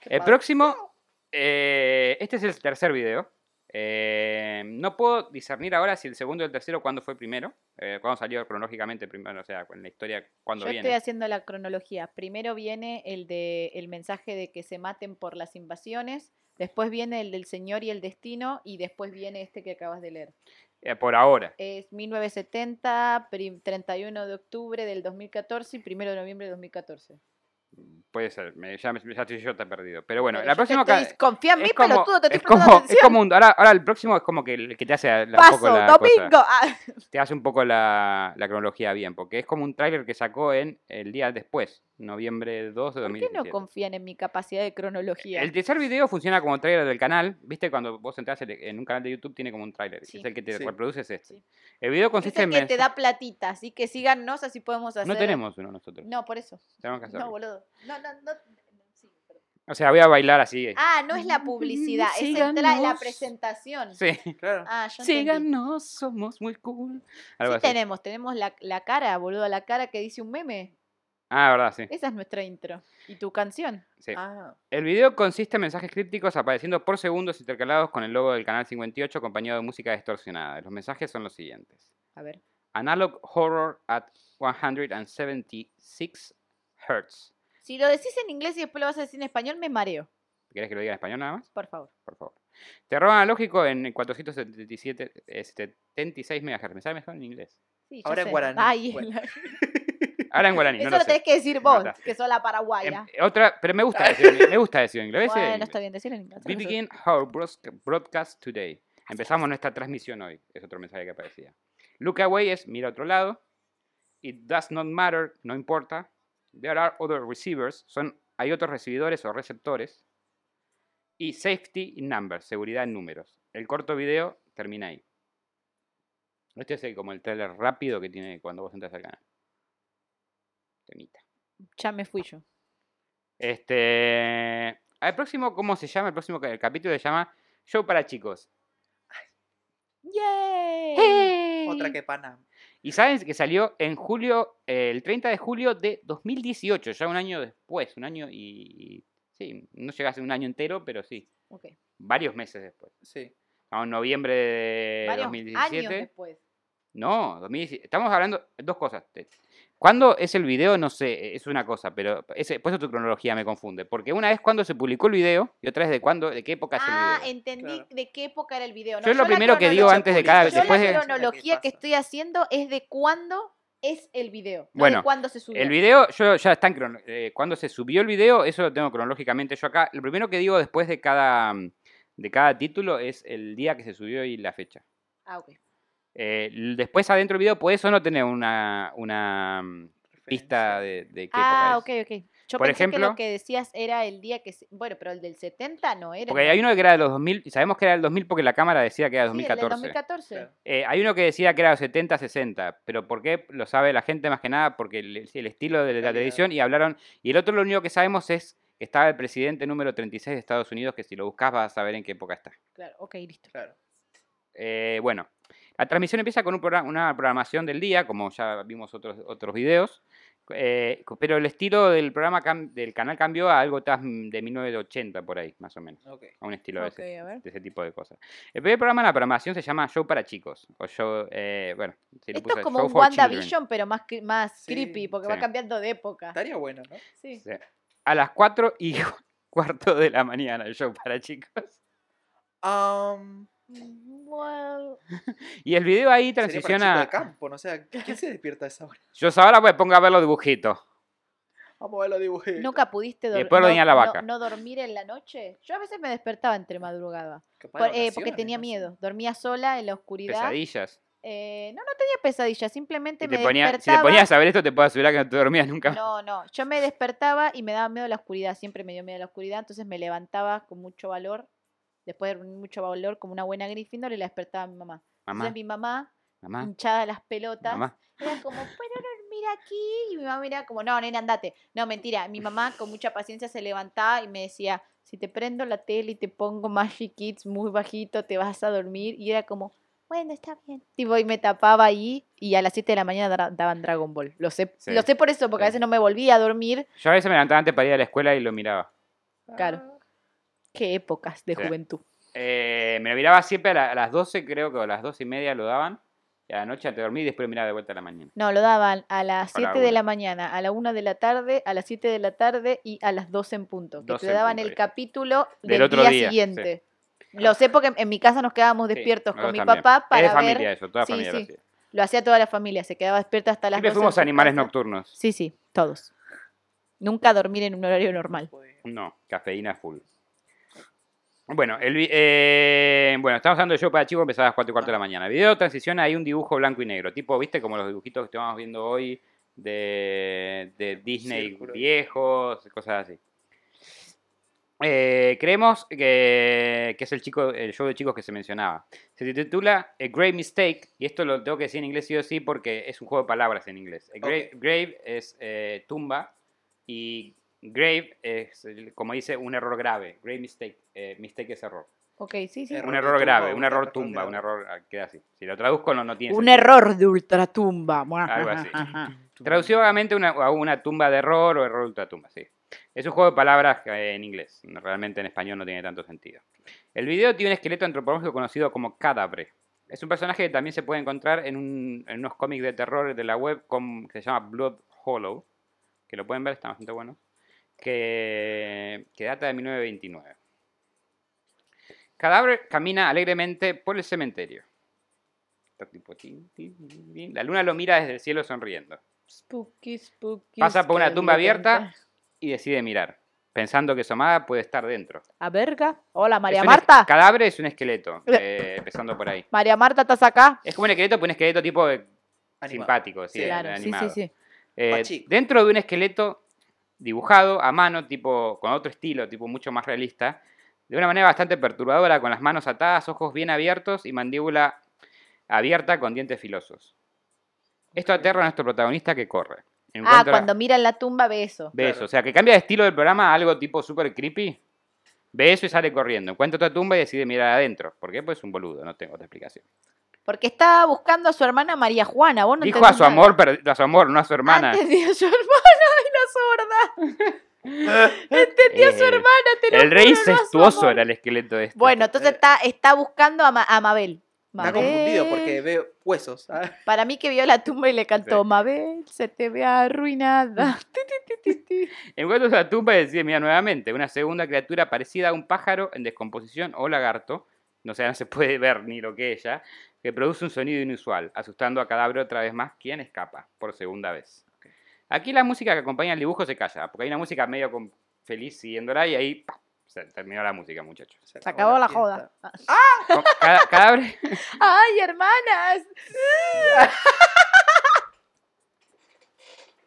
¿Qué El pasó? próximo, eh, este es el tercer video. Eh, no puedo discernir ahora si el segundo y el tercero cuándo fue primero, eh, cuándo salió cronológicamente primero, o sea, en la historia cuándo Yo viene. estoy haciendo la cronología. Primero viene el de el mensaje de que se maten por las invasiones, después viene el del Señor y el destino y después viene este que acabas de leer. Eh, por ahora. Es 1970, prim- 31 de octubre del 2014 y 1 de noviembre de 2014. Puede ser, me- ya, me- ya estoy yo te he perdido. Pero bueno, Pero la yo te próxima... estoy- confía en mí, es como, pelotudo, te es estoy prestando como, es como un- ahora, ahora el próximo es como que el que te hace la, un Paso, poco la domingo. cosa. Ah, te hace un poco la, la cronología bien, porque es como un tráiler que sacó en el día después, noviembre 2 de ¿Por qué 2017. no confían en mi capacidad de cronología? El tercer video funciona como tráiler del canal, ¿viste? Cuando vos entras en- un canal de YouTube tiene como un tráiler, Sí. es el que te Sí. reproduce es este. Sí. El video Es consiste el en que te da platita, así que síganos, así podemos hacer. No tenemos uno nosotros, No, por eso. tenemos que hacerlo. No, boludo. No, no, no. o sea, voy a bailar así. Ah, no es la publicidad, es el tra- la presentación. Sí. Claro. Ah, yo. Síganos, somos muy cool. Algo Sí así. tenemos, tenemos la, la cara, boludo, la cara que dice un meme. Ah, verdad, sí. Esa es nuestra intro. ¿Y tu canción? sí. Ah, El video consiste en mensajes crípticos apareciendo por segundos intercalados con el logo del canal 58 acompañado de música distorsionada. Los mensajes son los siguientes. A ver. Analog Horror at 176 Hz. Si lo decís en inglés y después lo vas a decir en español, me mareo. ¿Querés que lo diga en español nada más? Por favor. Por favor. Terror analógico en 477, eh, 76 MHz. Me sale mejor en inglés. Sí, Ahora en guaraní. Ay, Bueno. la- [laughs] Ahora en guaraní, Eso no lo tenés que decir vos, que sos la Em, paraguaya. otra, pero me gusta decir, en- me gusta decir en inglés. decir en Bueno, inglés. está bien, decirlo en inglés. We begin our broadca- broadcast today. Empezamos nuestra transmisión hoy. Es otro mensaje que aparecía. Look away es mira a otro lado. It does not matter, no importa. There are other receivers, son, hay otros recibidores o receptores. Y safety in numbers, seguridad en números. El corto video termina ahí. Este es el- como el trailer rápido que tiene cuando vos entras al canal. Temita. Ya me fui yo. Este. El próximo, ¿cómo se llama? El próximo el capítulo se llama Show para chicos. ¡Yay! otra que pana. Y saben que salió en julio, eh, el 30 de julio de 2018, ya un año después, un año y... Sí, no llegase un año entero, pero sí, Ok. varios meses después. Sí. Estamos en noviembre de Varios 2017. años después. No, 2017. Estamos hablando dos cosas. ¿Cuándo es el video? No sé, es una cosa, pero ese, por eso tu cronología me confunde. Porque una es cuando se publicó el video y otra es de cuándo, de qué época es el Ah, video. entendí Claro. de qué época era el video. No, Yo es lo primero que digo antes de cada. Yo Yo Después la de- cronología que estoy haciendo es de cuándo es el video. No Bueno, de cuándo se subió. El video, yo ya está en crono- eh, cuando se subió el video, eso lo tengo cronológicamente yo acá. Lo primero que digo después de cada, de cada título es el día que se subió y la fecha. Ah, ok. Eh, después adentro del video puedes o no tener una, una mm, pista de, de qué Ah, ok, época es. ok. Yo Por pensé que ejemplo- lo que decías era el día que... se- Bueno, pero el del 70 no era. Porque hay uno que era de los 2000, y sabemos que era del 2000 porque la cámara decía que era Sí, el del 2014. 2014. Claro. Eh, hay uno que decía que era 70-60, pero ¿por qué? Lo sabe la gente más que nada porque el, el estilo de la televisión y hablaron. Y el otro lo único que sabemos es que estaba el presidente número 36 de Estados Unidos, que si lo buscas vas a saber en qué época está. Claro, ok, listo. Claro. Eh, bueno, la transmisión empieza con un programa- una programación del día, como ya vimos otros, otros videos, eh, pero el estilo del programa cam- del canal cambió a algo tan de 1980 por ahí, más o menos, a un estilo de ese de tipo de cosas. El primer programa en la programación se llama Show para chicos. O show, eh, bueno, Esto puse es como Show un. WandaVision, pero más, más Sí, creepy, porque sí. va cambiando de época. Estaría bueno, ¿no? Sí. Sí. A las 4 y [laughs] cuarto de la mañana, el show para chicos. Um, Well, [laughs] Y el video ahí sería para chico transiciona. de campo, ¿no? O sea, ¿quién se despierta a esa hora? [laughs] Yo ahora me pongo a ver los dibujitos. Vamos a ver los dibujitos. ¿Nunca pudiste dormir? después lo tenía la no, vaca. no dormir en la noche? Yo a veces me despertaba entre madrugada. Por- eh, porque tenía no sé. miedo. Dormía sola en la oscuridad. Pesadillas. Eh, no, no tenía pesadillas, simplemente me ponía- si despertaba. te ponías a ver esto, te puedo asegurar que no te dormías nunca. No, no, yo me despertaba y me daba miedo la oscuridad, siempre me dio miedo la oscuridad, entonces me levantaba con mucho valor, después de mucho valor, como una buena Gryffindor y la despertaba a mi mamá. Mamá, Entonces mi mamá, mamá, hinchada las pelotas, mamá. era como, ¿puedo dormir aquí? Y mi mamá era como, no, nena, andate. No, mentira, mi mamá [laughs] con mucha paciencia se levantaba y me decía, si te prendo la tele y te pongo Magic Kids muy bajito, te vas a dormir. Y era como, bueno, está bien. Tipo, y me tapaba ahí y a las 7 de la mañana daban Dragon Ball. Lo sé, Sí, lo sé por eso, porque a veces no me volvía a dormir. Yo a veces me levantaba antes para ir a la escuela y lo miraba. Claro. Qué épocas de Sí. juventud. Eh, me lo miraba siempre a, la- a las 12, creo que a las 12 y media lo daban. Y a la noche antes de dormir y después lo miraba de vuelta a la mañana. No, lo daban a las A la 7 de la mañana, a la 1 de la tarde, a las 7 de la tarde y a las 12 en punto. Que 12 te daban el capítulo Del del, otro día, día, sí. siguiente. Lo sé porque en mi casa nos quedábamos Sí, despiertos con mi también. papá para es familia ver. eso, toda familia lo hacía. Lo hacía toda la familia, se quedaba despierta hasta las Siempre 12 en fuimos animales casa. nocturnos. Sí, sí, todos. Nunca dormir en un horario normal. No, cafeína full. Bueno, el, eh, bueno, estamos hablando de show para chicos, empezaba a las 4 y cuarto de la mañana. Video transiciona hay un dibujo blanco y negro, tipo, ¿viste? Como los dibujitos que estamos viendo hoy de, de Disney Círculo. viejos, cosas así. Eh, creemos que, que es el, chico, el show de chicos que se mencionaba. Se titula A Grave Mistake, y esto lo tengo que decir en inglés sí o sí porque es un juego de palabras en inglés. A grave, es eh, tumba y grave es, como dice, un error grave. Grave mistake. eh, mistake es error. Ok, sí, sí. Error Un de error grave, un error tumba, un error ah, queda así. Si lo traduzco no, no tiene Un sentido. error de ultratumba. Algo así. Traducido vagamente una, a una tumba de error o error ultratumba, sí. Es un juego de palabras eh, en inglés. Realmente en español no tiene tanto sentido. El video tiene un esqueleto antropológico conocido como Cadabre. Es un personaje que también se puede encontrar en, un- en unos cómics de terror de la web con- que se llama Blood Hollow. Que lo pueden ver, está bastante bueno. Que, que data de 1929. Cadabre camina alegremente por el cementerio. La luna lo mira desde el cielo sonriendo. Spooky, spooky. Pasa por una tumba abierta y decide mirar, pensando que su amada puede estar dentro. A verga. Hola, María Es un es- Marta. Cadáver es un esqueleto, [laughs] eh, empezando por ahí. María Marta, ¿estás acá? Es como un esqueleto, pero un esqueleto tipo de- Animado. simpático, sí, Sí, claro, sí, animado. sí, sí. Eh, dentro de un esqueleto dibujado a mano, tipo con otro estilo, tipo mucho más realista, de una manera bastante perturbadora, con las manos atadas, ojos bien abiertos y mandíbula abierta con dientes filosos. Esto aterra a nuestro protagonista que corre. Ah, cuando mira en la tumba ve eso. Ve Claro. eso, o sea, que cambia de estilo del programa a algo tipo super creepy. Ve eso y sale corriendo. Encuentra otra tumba y decide mirar adentro. ¿Por qué? Pues es un boludo, no tengo otra explicación. Porque estaba buscando a su hermana María Juana. Vos no Dijo a su nada. amor, a su amor, no a su hermana. A su hermana sorda. [laughs] Entendí a su Eh, hermana, te lo El rey juro, no incestuoso amor. era el esqueleto de este. Bueno, entonces está, está buscando a, Ma- a Mabel. Está confundido porque ve huesos. ah. Para mí que vio la tumba y le cantó, Sí. Mabel, se te ve arruinada. [laughs] Ti, ti, ti, ti, ti. Encuentros a la tumba y decide mira nuevamente, una segunda criatura parecida a un pájaro en descomposición o lagarto, no sé, no se puede ver ni lo que ella, que produce un sonido inusual, asustando a cadáver otra vez más, quien escapa por segunda vez. Aquí la música que acompaña el dibujo se calla, porque hay una música medio con- feliz siguiéndola y ahí ¡pam! se terminó la música, muchachos. Se acabó la joda. [laughs] Con- cada- [laughs] ¡Ay, hermanas!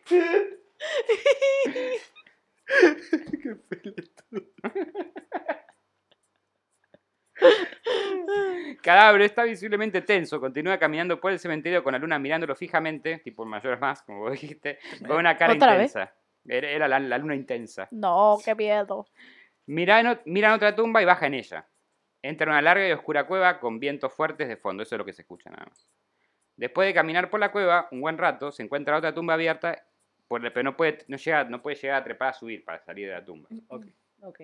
[laughs] Qué pelotudo. [laughs] cadáver está visiblemente tenso, continúa caminando por el cementerio con la luna mirándolo fijamente, tipo mayor más, como vos dijiste, con una cara intensa. Era, era la, la luna intensa. No, qué miedo. Mira en, mira en otra tumba y baja en ella. Entra en una larga y oscura cueva con vientos fuertes de fondo. Eso es lo que se escucha nada más. Después de caminar por la cueva un buen rato, se encuentra otra tumba abierta, pero no puede, no, llega, no puede llegar a trepar a subir para salir de la tumba. Ok. Ok.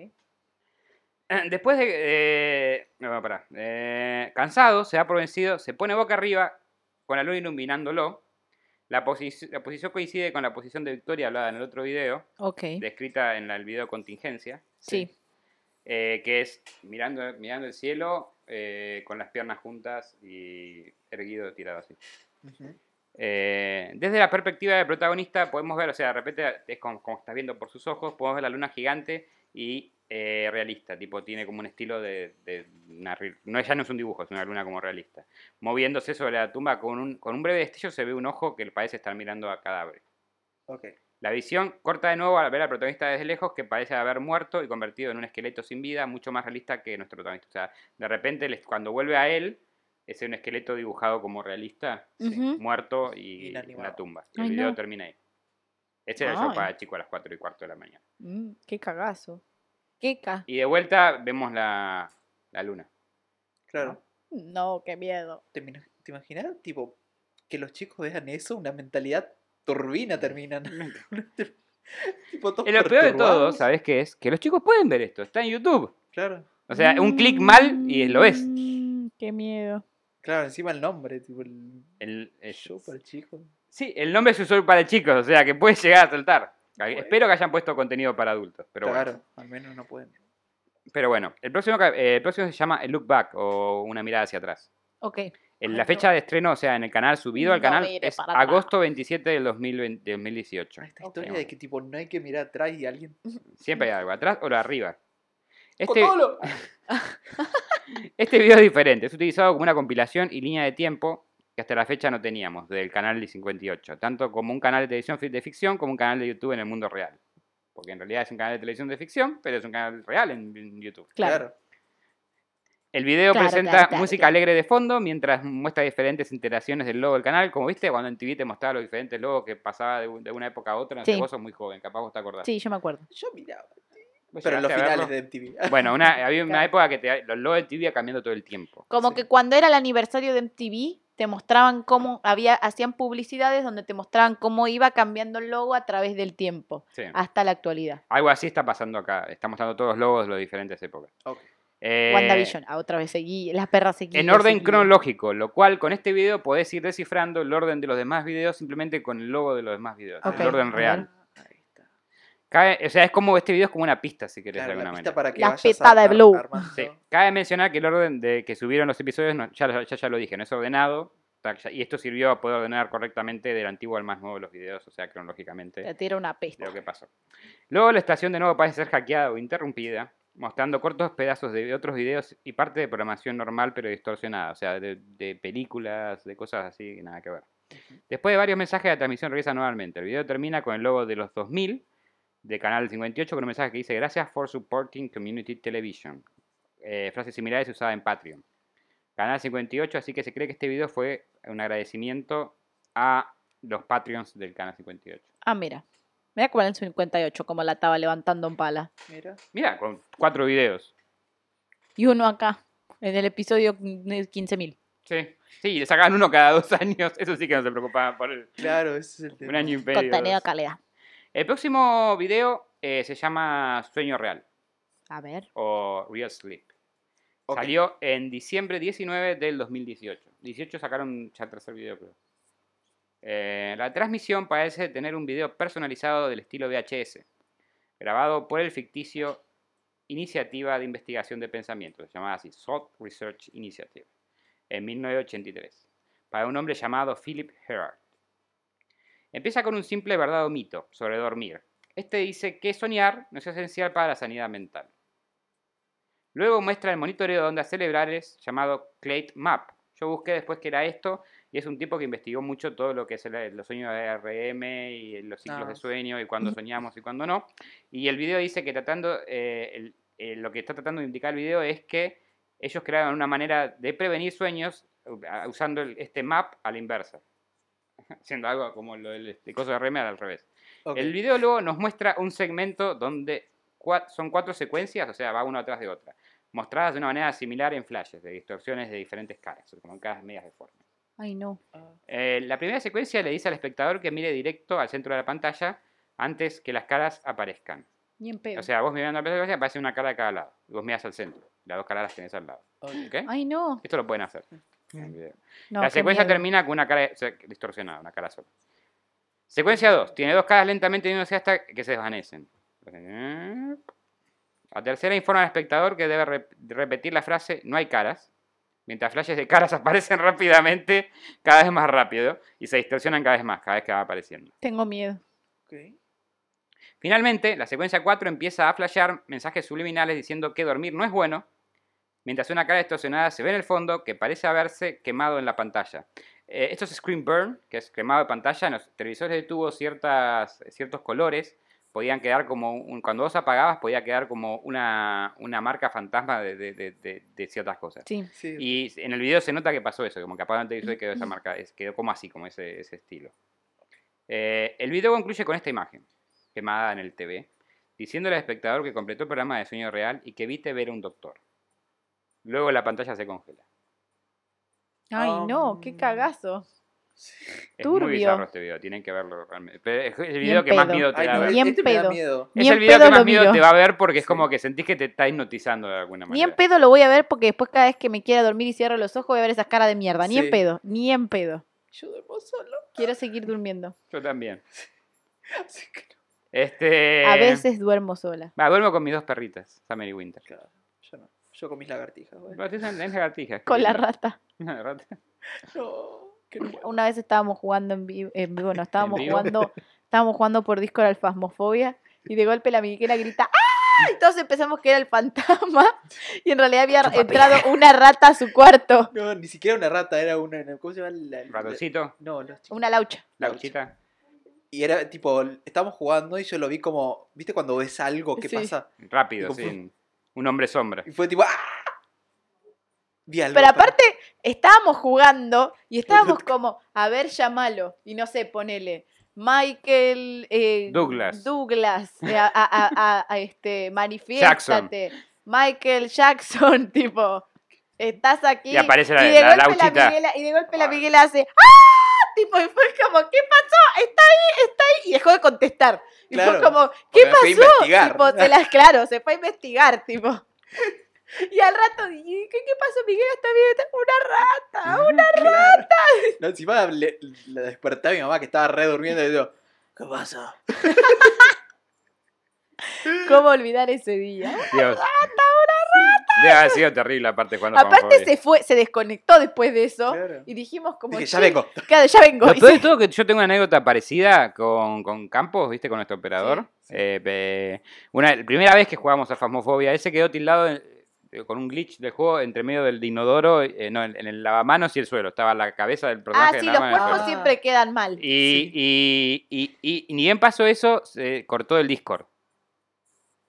[clears throat] Después de... eh, no, no, pará. Eh, cansado, se da por vencido, se pone boca arriba con la luna iluminándolo. La, posi- la posición coincide con la posición de Victoria hablada en el otro video, Ok. descrita en la- el video contingencia. Sí. eh, que es mirando, mirando el cielo eh, con las piernas juntas y erguido, tirado así. Eh, desde la perspectiva del protagonista podemos ver, o sea, de repente es como, como estás viendo por sus ojos, podemos ver la luna gigante y eh, realista, tipo tiene como un estilo de, de una no ya no es un dibujo, es una luna como realista. Moviéndose sobre la tumba con un, con un breve destello se ve un ojo que parece estar mirando a cadáver. Ok. La visión corta de nuevo al ver al protagonista desde lejos que parece haber muerto y convertido en un esqueleto sin vida, mucho más realista que nuestro protagonista. O sea, de repente cuando vuelve a él, es un esqueleto dibujado como realista, Sí. Muerto y en la tumba. Y el video no. termina ahí. Este era Ay. para chico a las 4 y cuarto de la mañana. Mm, qué cagazo. Y de vuelta vemos la, la luna. Claro. No, qué miedo. ¿Te, te imaginas, tipo, que los chicos vean eso? Una mentalidad turbina terminan. [laughs] [laughs] tipo, Y lo peor de todo. ¿sabes qué es? Que los chicos pueden ver esto, está en YouTube. Claro. O sea, un clic mal y lo ves. Mm, Qué miedo. Claro, encima el nombre, tipo, el, El, el- show para el chico. Sí, el nombre se usó para chicos, o sea que puede llegar a saltar. Bueno. Espero que hayan puesto contenido para adultos. Pero claro, bueno. al menos no pueden. Pero bueno, el próximo, eh, el próximo se llama El Look Back o Una mirada hacia atrás. Ok. En la fecha de estreno, o sea, en el canal, subido al canal, es agosto 27 del 2020 de 2018. Ah, Esta historia de que tipo no hay que mirar atrás y alguien. [laughs] Siempre hay algo, atrás o lo arriba. [laughs] Este, este video es diferente, es utilizado como una compilación y línea de tiempo que hasta la fecha no teníamos del canal de 58, tanto como un canal de televisión de ficción como un canal de YouTube en el mundo real. Porque en realidad es un canal de televisión de ficción, pero es un canal real en, en YouTube. Claro. El video Claro, presenta claro, claro, música claro. alegre de fondo mientras muestra diferentes iteraciones del logo del canal. Como viste, cuando en TV te mostraba los diferentes logos que pasaba de, un- de una época a otra, no sé, Sí. vos sos muy joven, capaz vos te acordás. Sí, yo me acuerdo. Yo miraba. ¿Vos Pero en los finales verlo? de MTV. [laughs] Bueno, una, había una Claro. época que te- los logos de TV iban cambiando todo el tiempo. Como Sí. que cuando era el aniversario de MTV, te mostraban cómo había, hacían publicidades donde te mostraban cómo iba cambiando el logo a través del tiempo, Sí. hasta la actualidad. Algo así está pasando acá. Está mostrando todos los logos de las diferentes épocas. Ok. Eh, WandaVision, ah, otra vez seguí, las perras seguí. En orden cronológico, lo cual con este video podés ir descifrando el orden de los demás videos simplemente con el logo de los demás videos. El orden real. Cabe- o sea, es como este video es como una pista, si querés Claro, de la alguna pista manera. para que La petada de Blue. Sí. Cabe mencionar que el orden de que subieron los episodios, no- ya, lo- ya, ya lo dije, no es ordenado. Y esto sirvió a poder ordenar correctamente del antiguo al más nuevo los videos, o sea, cronológicamente. Te tira una peste. de lo que pasó. Luego la estación de nuevo parece ser hackeada o interrumpida, mostrando cortos pedazos de otros videos y parte de programación normal pero distorsionada, o sea, de, de películas, de cosas así, nada que ver. Después de varios mensajes, la transmisión regresa nuevamente. El video termina con el logo de los 2000 de Canal 58 con un mensaje que dice Gracias for supporting Community Television. Eh, frases similares usadas en Patreon. Canal 58, así que se cree que este video fue un agradecimiento a los Patreons del Canal 58. Ah, mira. Mira como en el 58, como la estaba levantando en pala. Mira. Mira, con cuatro videos. Y uno acá, en el episodio 15.000. Sí, sí, le sacaban uno cada dos años. [laughs] Eso sí que no se preocupaban por el, Claro, ese es el tema. un año y medio. Contenido calidad. El próximo video eh, se llama Sueño Real A ver. o Real Sleep. Salió en diciembre 19 del 2018. 18 sacaron ya el tercer video, creo. Eh, la transmisión parece tener un video personalizado del estilo VHS, grabado por el ficticio Iniciativa de Investigación de Pensamiento, llamada así, Thought Research Initiative, en 1983, para un hombre llamado Philip Herard. Empieza con un simple verdad o mito sobre dormir. Este dice que soñar no es esencial para la sanidad mental. Luego muestra el monitoreo de ondas cerebrales llamado Clade Map. Yo busqué después qué era esto y es un tipo que investigó mucho todo lo que es el- los sueños de RM y los ciclos Ah, de sí. sueño y cuándo soñamos y cuándo no. Y el video dice que tratando, eh, el- eh, lo que está tratando de indicar el video es que ellos crearon una manera de prevenir sueños uh, usando el- este map a la inversa. [laughs] Haciendo algo como lo del este, coso de RM al revés. El video luego nos muestra un segmento donde cua- son cuatro secuencias, o sea, va una atrás de otra, mostradas de una manera similar en flashes, de distorsiones de diferentes caras, como en caras medias deformes. Ay, no. Ah, Eh, la primera secuencia le dice al espectador que mire directo al centro de la pantalla antes que las caras aparezcan. Ni en pedo. O sea, vos mirando la pantalla aparece una cara de cada lado, y vos mirás al centro, las dos caras las tenés al lado. ok. ¿ok? Ay, no. Esto lo pueden hacer. No, la secuencia termina con una cara o sea, distorsionada, una cara sola. Secuencia 2. Tiene dos caras lentamente uniéndose hasta que se desvanecen. La tercera informa al espectador que debe rep- repetir la frase no hay caras, mientras flashes de caras [laughs] aparecen rápidamente, cada vez más rápido, y se distorsionan cada vez más, cada vez que va apareciendo. Tengo miedo. Finalmente, la secuencia 4 empieza a flashear mensajes subliminales diciendo que dormir no es bueno, mientras una cara distorsionada se ve en el fondo que parece haberse quemado en la pantalla. Eh, esto es screen burn, que es quemado de pantalla. En los televisores de tubo ciertas, ciertos colores podían quedar como, un- cuando vos apagabas podía quedar como una, una marca fantasma de, de- de- de- de ciertas cosas. Sí. Sí. Y en el video se nota que pasó eso, como que apagaron el televisor y quedó esa marca, es- quedó como así, como ese, ese estilo. Eh, el video concluye con esta imagen, quemada en el TV, diciéndole al espectador que completó el programa de sueño real y que evite ver a un doctor. Luego la pantalla se congela. Ay, no, qué Um, cagazo. Es Turbio. muy bizarro este video, tienen que verlo realmente. Pero es el Ni video que más miedo te Ay, da no, ver. Ni en este pedo. miedo. Ni Es el video pedo que más miedo miro. te va a ver porque es como que sentís que te está hipnotizando de alguna Ni manera. en pedo lo voy a ver porque después cada vez que me quiera dormir y cierro los ojos voy a ver esas caras de mierda. Ni Sí. en pedo, ni en pedo. Yo duermo solo. Quiero seguir durmiendo. Yo también. [laughs] Así que no. Este... A veces duermo sola. Va, duermo con mis dos perritas, Summer y Winter. Claro, yo con mis lagartijas, güey. Pero lagartijas. Con la rata. [laughs] Una rata. No, que no puedo. Una vez estábamos jugando en vivo, en vivo no, estábamos ¿En vivo? jugando, [laughs] estábamos jugando por Discord al Fasmofobia y de golpe la Miguela grita ¡Ah! Y todos empezamos que era el fantasma [laughs] y en realidad había entrado una rata a su cuarto. No, ni siquiera una rata, era una. ¿Cómo se llama? La, la- Ratoncito, no, los chicos. Una laucha. la uchita. Y era tipo, estábamos jugando y yo lo vi como. ¿Viste cuando ves algo? ¿Qué Sí. pasa? Rápido, sí. Un hombre sombra. Y fue tipo. ¡Ah! Vi algo. Pero aparte estábamos jugando y estábamos como, a ver, llamalo. Y no sé, ponele. Michael eh, Douglas. Douglas, eh, a, a- a- a- a, este, manifiéstate. Michael Jackson, [laughs] tipo, estás aquí. Y aparece la- y de la golpe lauchita. Miguela, y de golpe la. Miguela hace ¡Ah! Tipo, y fue como, ¿qué pasó? Está ahí, está ahí. Y dejó de contestar. Y Claro, fue como, ¿qué pasó? investigar. Tipo, se las, [laughs] claro, se fue a investigar, tipo. [laughs] Y al rato, ¿y ¿qué, qué pasó? Miguel está bien, una rata, [laughs] una Claro. No, encima le, le desperté a mi mamá que estaba re durmiendo y digo, ¿qué pasa? ¿Cómo olvidar ese día? Dios. Debe haber sido terrible aparte cuando Aparte se fue, se desconectó después de eso Claro. y dijimos como Dije, "Che, ya vengo. Claro, ya vengo. Lo Y peor se- de [laughs] todo que yo tengo una anécdota parecida con, con Campos, ¿viste? Con nuestro operador. Sí, sí. Eh, una, la primera vez que jugamos a Fasmofobia, él se quedó tildado eh, con un glitch del juego entre medio del inodoro, eh, no, en, en el lavamanos y el suelo. Estaba la cabeza del Ah, personaje sí, en los cuerpos. Ah. siempre quedan mal. Y, y, y, y- y ni bien pasó eso, se cortó el Discord.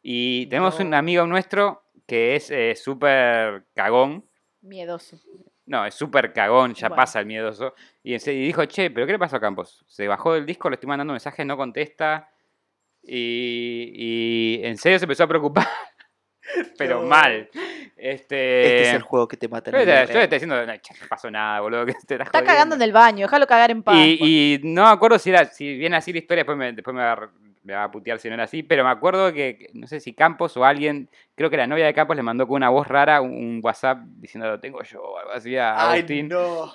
Y tenemos No. un amigo nuestro que es eh, súper cagón. Miedoso. No, es súper cagón, ya Bueno. pasa el miedoso. Y, en serio- y dijo, che, ¿pero qué le pasó a Campos? Se bajó del disco, le estoy mandando mensajes, no contesta. Y, y en serio se empezó a preocupar. [laughs] Pero No. mal. Este, Este es el juego que te mata en yo yo le real. estoy diciendo, no, che, no pasó nada, boludo. Que te Está cagando en el baño, déjalo cagar en paz. y, y no me acuerdo si era, si viene así la historia, después me, después me va a re- me va a putear si no era así, pero me acuerdo que, no sé si Campos o alguien, creo que la novia de Campos le mandó con una voz rara un, WhatsApp diciendo lo tengo yo algo así a Ay, Agustín, no.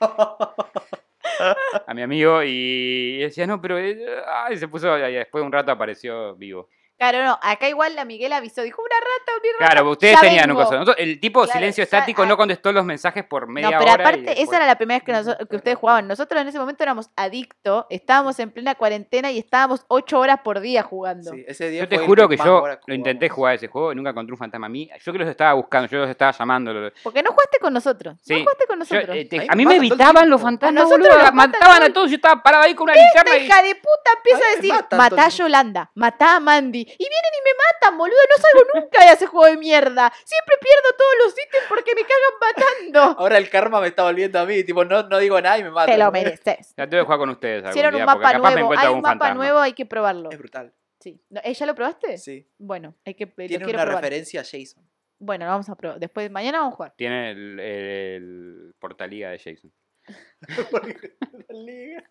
[laughs] a mi amigo, y decía, no, pero... eh, ah", y se puso, y después de un rato apareció vivo. Claro, no, acá igual la Miguel avisó, dijo una rata, una rata. Claro, ustedes ya tenían un vengo. Nosotros- el tipo Claro, silencio ya- estático ah. no contestó los mensajes por media No, pero hora. aparte, después- esa era la primera vez que, ustedes jugaban. Nosotros en ese momento éramos adictos, estábamos en plena cuarentena y estábamos ocho horas por día jugando. Sí, ese día Yo te juro que yo lo intenté jugar ese juego y nunca encontré un fantasma a mí. Yo que los estaba buscando, yo los estaba llamando. Porque no jugaste con nosotros. Sí. No jugaste con yo, nosotros. eh, te- a mí me evitaban los fantasmas, A boludo. Mataban a todos. Yo estaba parado ahí con una linterna Esta hija de puta empieza a decir, matá a. Yolanda, matá a Mandy. Y vienen y me matan, boludo. No salgo nunca de ese juego de mierda. Siempre pierdo todos los ítems porque me cagan matando. [laughs] Ahora el karma me está volviendo a mí, tipo, no, no digo nada y me matan. Te lo mereces. Ya tengo que jugar con ustedes Hicieron un mapa nuevo. Hay un mapa fantasma. nuevo, hay que probarlo. Es brutal. Sí. No, ¿eh, ¿Ya lo probaste? Sí. Bueno, hay que, Tiene una probar. referencia a Jason. Bueno, lo vamos a probar. Después, mañana vamos a jugar. Tiene el, el, el portaliga de Jason. [laughs] La liga.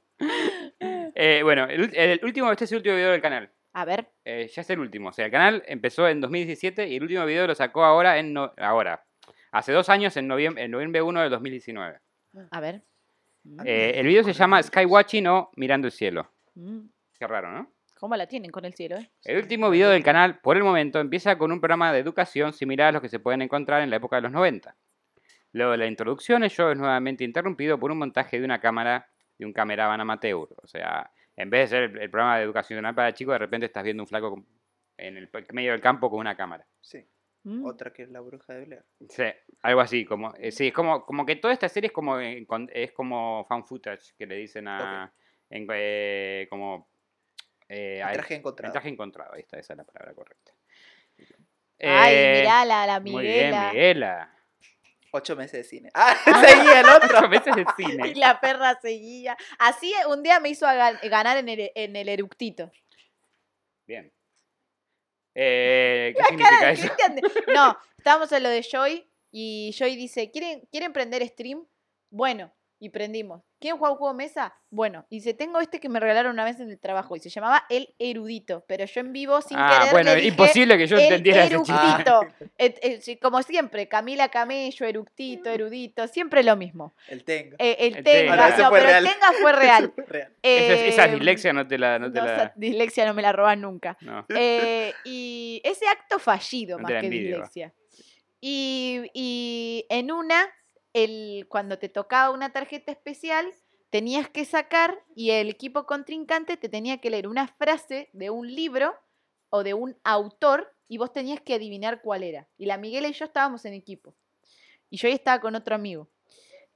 Eh, bueno, el, el último, este es el último video del canal. A ver. Eh, ya es el último. O sea, el canal empezó en 2017 y el último video lo sacó ahora en... no- ahora. Hace dos años, en noviembre, en noviembre 1 de 2019. A ver. Eh, el video se llama Skywatching o Mirando el Cielo. Mm, Qué raro, ¿no? ¿Cómo la tienen con el cielo, eh? El último video del canal, por el momento, empieza con un programa de educación similar a los que se pueden encontrar en la época de los 90. Luego de la introducción, el show es nuevamente interrumpido por un montaje de una cámara, de un cameraman amateur. O sea, en vez de ser el, el programa de educación para chicos, de repente estás viendo un flaco con- en el medio del campo con una cámara. Sí, Mm. otra que es la bruja de Blair. Sí, algo así, como, eh, sí, es como, como que toda esta serie es como, eh, con- es como fan footage, que le dicen a, en- eh, como, eh, a- Traje encontrado. Traje encontrado, ahí está, esa es la palabra correcta. Ay, mirá la, la Muy bien, Miguela. Miguela. Ocho meses de cine. [laughs] Ah, seguía el Ocho veces de cine. [laughs] Y la perra seguía. Así eh, un día me hizo ganar en el, en el eructito. Bien. Eh, ¿Qué La significa cara de eso? Cristian de- [laughs] No, estábamos en lo de Joy y Joy dice, ¿quieren, ¿quieren prender stream? Bueno, y prendimos. ¿Quieren jugar un juego de mesa? Bueno, y dice, tengo este que me regalaron una vez en el trabajo y se llamaba El Erudito, pero yo en vivo sin Ah, querer bueno, le dije, imposible que yo el entendiera eructito. [laughs] Et- et- sí, como siempre, Camila Camello, eructito, erudito, siempre lo mismo. El Tenga. Eh, el El tenga, Tenga. No, pero el tenga fue [laughs] real. Real. Esa, esa Eh, dislexia no te la... No te no, la esa dislexia no me la roban nunca. no. Eh, y ese acto fallido No más que dislexia. Y, y en una, el, cuando te tocaba una tarjeta especial, tenías que sacar y el equipo contrincante te tenía que leer una frase de un libro o de un autor y vos tenías que adivinar cuál era. Y la Miguela y yo estábamos en equipo. Y yo ahí estaba con otro amigo.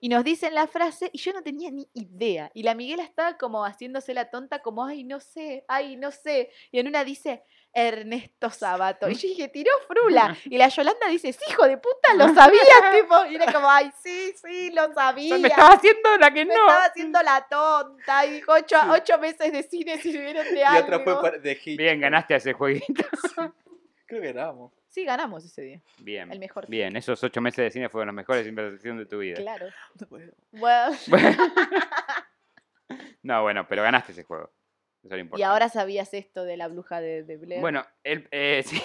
Y nos dicen la frase y yo no tenía ni idea. Y la Miguela estaba como haciéndose la tonta, como, ay, no sé, ay, no sé. Y en una dice, Ernesto Sabato. Y yo dije, tiró frula. Y la Yolanda dice, sí, hijo de puta, lo sabía, [laughs] tipo. Y era como, ay, sí, sí, lo sabía. Me estaba haciendo la que Me no. estaba haciendo la tonta. Y dijo, ocho, ocho meses de cine sirvieron de Y algo. otra fue para- de Hitch. Bien, ganaste a ese jueguito. [laughs] Creo que ganamos. Sí, ganamos ese día. Bien. El mejor. Bien, esos ocho meses de cine fueron las mejores inversiones de tu vida. Claro. [laughs] Bueno, Bueno, no, bueno, pero ganaste ese juego. Eso era y ahora sabías esto de la bruja de, de Blair. Bueno, el, eh, [laughs] sí.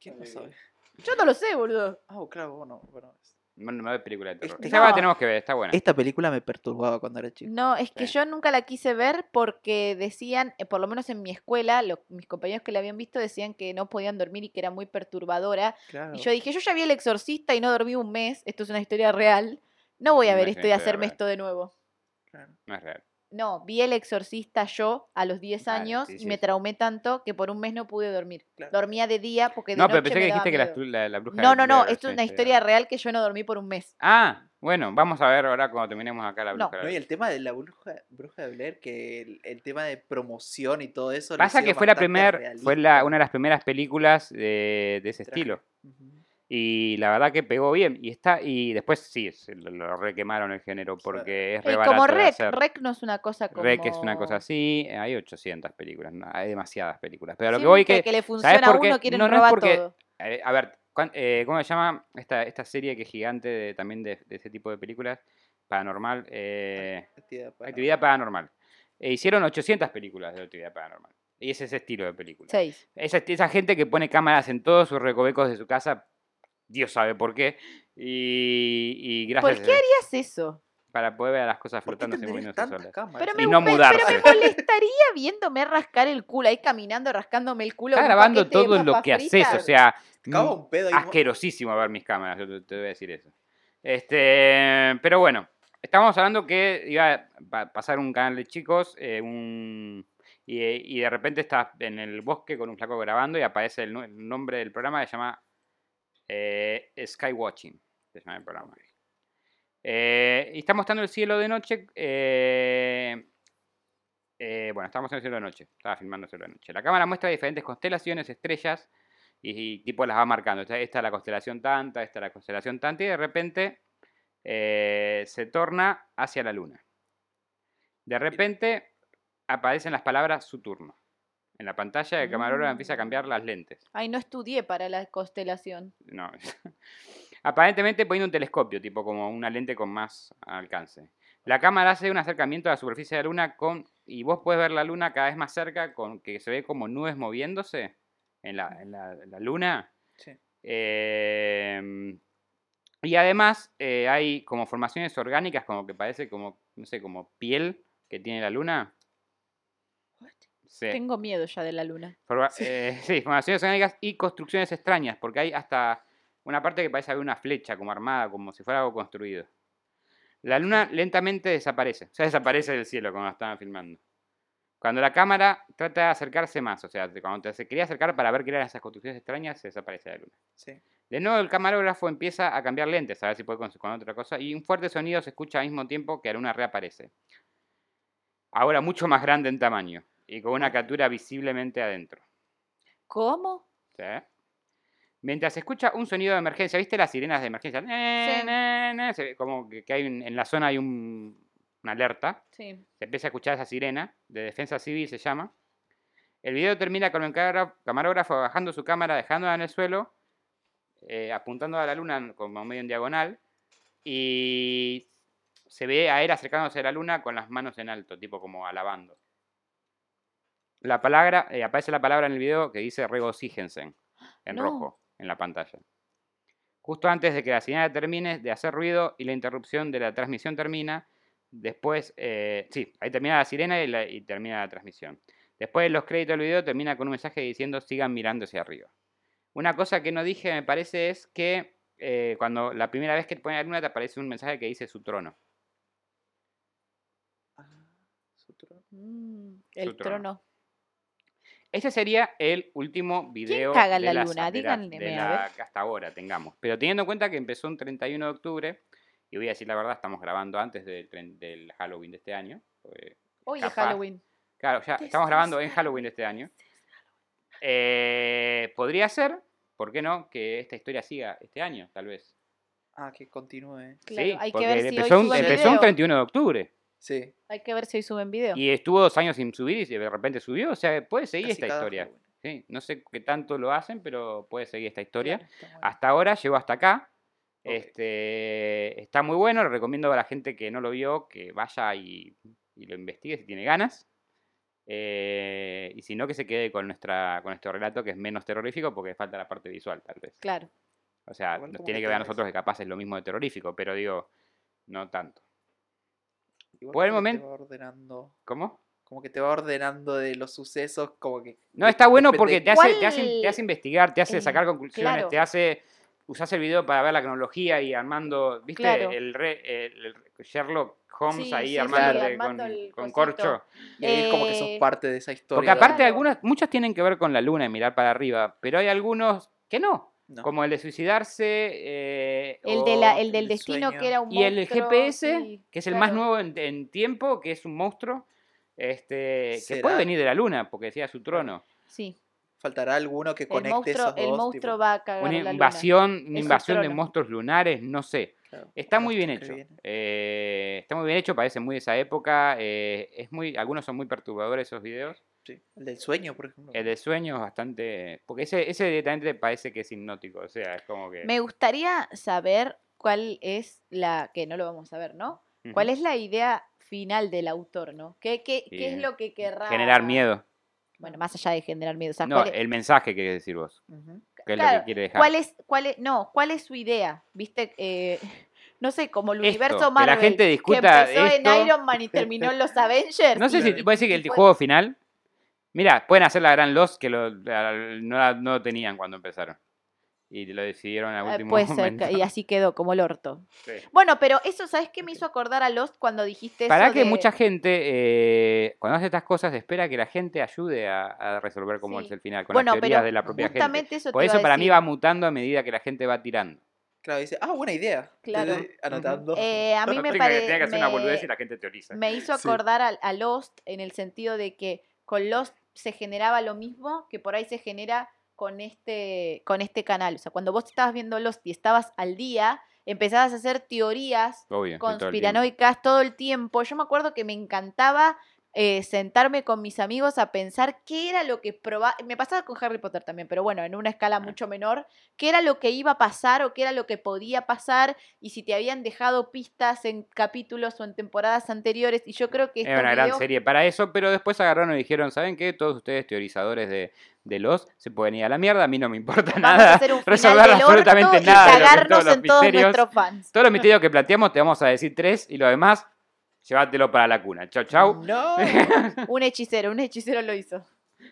¿Quién lo sabe? Yo no lo sé, boludo. Ah, claro, bueno, bueno. No es película de terror. Este- la No. tenemos que ver, está buena. Esta película me perturbaba cuando era chico. No, es que Sí. yo nunca la quise ver porque decían, eh, por lo menos en mi escuela, mis compañeros que la habían visto decían que no podían dormir y que era muy perturbadora. Claro. Y yo dije, yo ya vi El Exorcista y no dormí un mes, esto es una historia real, no voy a No ver esto y hacerme real. esto de nuevo. Claro. No es real. No, vi El Exorcista yo a los 10 Vale, años sí, y sí, me sí. traumé tanto que por un mes no pude dormir. Claro. Dormía de día porque de No, pero noche pensé me que daba dijiste que la, miedo. la, la bruja No, de no, no, Blair esto es una historia real que yo no dormí por un mes. Ah, bueno, vamos a ver ahora cuando terminemos acá la No. bruja. de No, y Blair. el tema de la bruja, bruja de Blair, que el, el tema de promoción y todo eso. lo Pasa que fue la bastante primer, fue la, una de las primeras películas de, de ese Traje. estilo. Ujú. Y la verdad que pegó bien. Y está, y después sí, se lo, lo requemaron el género porque es re Eh, barato como Rec. Rec no es una cosa como... Rec es una cosa así, eh, hay 800 películas, no, hay demasiadas películas. Pero a lo que voy que, le funciona a por qué? uno, quieren No, no es robar porque- todo. eh, a ver, cuán- eh, ¿cómo se llama esta, esta serie que es gigante de- también de, de ese tipo de películas? Paranormal, eh, Actividad paranormal. Actividad Paranormal. E hicieron 800 películas de Actividad Paranormal. Y es ese estilo de película. Seis. Esa, esa gente que pone cámaras en todos sus recovecos de su casa, Dios sabe por qué. Y, y ¿Por gracias qué a- harías eso? para poder ver a las cosas ¿Por qué flotando moviéndose tantas solas. Y me, no mudarse. pero me molestaría viéndome rascar el culo ahí caminando, rascándome el culo. Está grabando todo lo que haces, o sea, mm, un pedo mo- asquerosísimo ver mis cámaras, yo te, te voy a decir eso. Este, pero bueno, estábamos hablando que iba a pa- pasar un canal de chicos, eh, un, y, y de repente estás en el bosque con un flaco grabando y aparece el nombre del programa que se llama eh, Skywatching, se llama el programa. Eh, y está mostrando el cielo de noche. eh, eh, bueno, estamos en el cielo de noche. Estaba filmando el cielo de noche. La cámara muestra diferentes constelaciones, estrellas, y, y tipo las va marcando. Esta, esta es la constelación tanta, esta es la constelación tanta, y de repente se torna hacia la luna. De repente aparecen las palabras su turno. En la pantalla el camarógrafo empieza a cambiar las lentes. Ay, no estudié para la constelación. No. [laughs] Aparentemente poniendo un telescopio, tipo como una lente con más alcance. La cámara hace un acercamiento a la superficie de la luna con. Y vos puedes ver la luna cada vez más cerca, con que se ve como nubes moviéndose en la, en la- luna. Sí. Eh, y además eh, hay como formaciones orgánicas, como que parece como, no sé, como piel que tiene la luna. Sí. Tengo miedo ya de la luna. Forma- eh, [laughs] sí, formaciones orgánicas y construcciones extrañas, porque hay hasta una parte que parece haber una flecha como armada, como si fuera algo construido. La luna lentamente desaparece, o sea, desaparece del cielo cuando la estaban filmando. Cuando la cámara trata de acercarse más, o sea, cuando se quería acercar para ver qué eran esas construcciones extrañas, se desaparece la luna. Sí. De nuevo el camarógrafo empieza a cambiar lentes, a ver si puede con, con otra cosa, y un fuerte sonido se escucha al mismo tiempo que la luna reaparece. Ahora mucho más grande en tamaño y con una captura visiblemente adentro. ¿Cómo? ¿sí? Mientras se escucha un sonido de emergencia, ¿viste las sirenas de emergencia? Sí. se ve como que, hay un- en la zona hay un- una alerta. Sí. Se empieza a escuchar esa sirena, de defensa civil se llama. El video termina con el camarógrafo bajando su cámara, dejándola en el suelo, eh, apuntando a la luna como medio en diagonal, y se ve a él acercándose a la luna con las manos en alto, tipo como alabando. La palabra, eh, aparece la palabra en el video que dice regocíjense, en No. rojo, en la pantalla. Justo antes de que la señal termine de hacer ruido y la interrupción de la transmisión termina, después, eh, sí, ahí termina la sirena y, la- y termina la transmisión. Después los créditos del video termina con un mensaje diciendo sigan mirando hacia arriba. Una cosa que no dije me parece es que eh, cuando la primera vez que te pone la luna te aparece un mensaje que dice su trono. Ah, su trono. Mm, el trono. trono. Este sería el último video caga de la la- luna? de la- Díganme, de a la que hasta ahora tengamos. Pero teniendo en cuenta que empezó un 31 de octubre, y voy a decir la verdad, estamos grabando antes del, tren- del Halloween de este año. Hoy es. Halloween. Claro, ya estamos grabando en Halloween de este año. Eh, podría ser, ¿por qué no? Que esta historia siga este año, tal vez. Ah, que continúe. Claro, sí, hay que porque ver si hoy empezó, un, suben empezó un video. 31 de octubre Sí. Hay que ver si hoy suben video. y estuvo dos años sin subir y de repente subió. O sea, puede seguir Casi esta historia. Sí, no sé qué tanto lo hacen, pero puede seguir esta historia. Claro. Hasta ahora llegó hasta acá. Este, está muy bueno, lo recomiendo a la gente que no lo vio que vaya y, y lo investigue si tiene ganas. Eh, y si no, que se quede con, nuestra, con nuestro relato que es menos terrorífico porque falta la parte visual, tal vez. Claro. O sea, nos tiene que ver a nosotros que capaz es lo mismo de terrorífico, pero digo, no tanto. Igual por el momento- ordenando, ¿Cómo? como que te va ordenando de los sucesos, como que... No, está bueno porque te hace, te, ¿Cuál- hace, te hace investigar, te hace eh, sacar conclusiones, claro. te hace... Usás el video para ver la cronología y armando, ¿viste? Claro. El, re- el- el Sherlock Holmes Sí, ahí sí, armando con, el con corcho. Y ahí es como que sos Eh, parte de esa historia. Porque aparte Claro. algunas, muchas tienen que ver con la luna y mirar para arriba, pero hay algunos que no. No. Como el de suicidarse. eh, El, o- de la, el del el destino sueño. que era un y el monstruo, GPS, sí, que es el más nuevo en, en tiempo, que es un monstruo. Este, que puede venir de la luna, porque decía su trono. Sí. Faltará alguno que El conecte monstruo, esos dos. el tipo, monstruo va a cagar Una la luna. invasión, una invasión de monstruos lunares, no sé. claro, Está el muy bien monstruo hecho. Eh, está muy bien hecho, parece muy de esa época. eh, es muy, algunos son muy perturbadores esos videos. Sí. El del sueño, por ejemplo. El de sueños bastante. Porque ese, ese directamente parece que es hipnótico. O sea, es como que. Me gustaría saber cuál es la, que no lo vamos a ver, ¿no? ¿Cuál es la idea final del autor, ¿no? ¿Qué, qué, qué es lo que querrá? Generar miedo. Bueno, más allá de generar miedo. o sea, No, ¿cuál es- el mensaje que decir vos. Ujú. Que es lo Claro, que quiere dejar. ¿Cuál es, cuál es, no, cuál es su idea? ¿Viste? Eh, [laughs] no sé, como el Esto, universo que la Marvel. gente que discuta empezó esto. en Iron Man y terminó en los [laughs] Avengers. No sé si y- puede decir que el juego final. Mira, pueden hacer la gran Lost que lo- la- no, la- no lo tenían cuando empezaron. Y lo decidieron al Eh, último Puede ser, momento. que- y así quedó, como el orto. Sí. Bueno, pero eso, ¿sabes qué me hizo acordar a Lost cuando dijiste Para eso que de- mucha gente, eh, cuando hace estas cosas, espera que la gente ayude a, a resolver cómo Sí. es el final, con Bueno, las teorías pero de la propia gente. justamente eso Por eso para mí va mutando a medida que la gente va tirando. Claro, dice, ah, buena idea. Claro. Anotando. Eh, a [laughs] mí me parece... que hacer una boludez y la gente teoriza. me hizo Sí. acordar a, a Lost en el sentido de que con Lost se generaba lo mismo que por ahí se genera con este, con este canal. O sea, cuando vos estabas viendo Lost y estabas al día, empezabas a hacer teorías Obvio. todo el conspiranoicas todo el tiempo. Yo me acuerdo que me encantaba eh, sentarme con mis amigos a pensar qué era lo que probaba. Me pasaba con Harry Potter también, pero bueno, en una escala mucho menor. ¿Qué era lo que iba a pasar o qué era lo que podía pasar? Y si te habían dejado pistas en capítulos o en temporadas anteriores. Y yo creo que Es estos una gran serie para eso, pero después agarraron y dijeron, ¿saben qué? Todos ustedes teorizadores de, de los se pueden ir a la mierda, a mí no me importa Vamos a nada. hacer un [laughs] resolver absolutamente y nada que- cagarnos todos los en todos misterios. nuestros fans. Todos los misterios que planteamos te vamos a decir tres y lo demás, llévatelo para la cuna. Chau, chau. No. [laughs] Un hechicero, un hechicero lo hizo.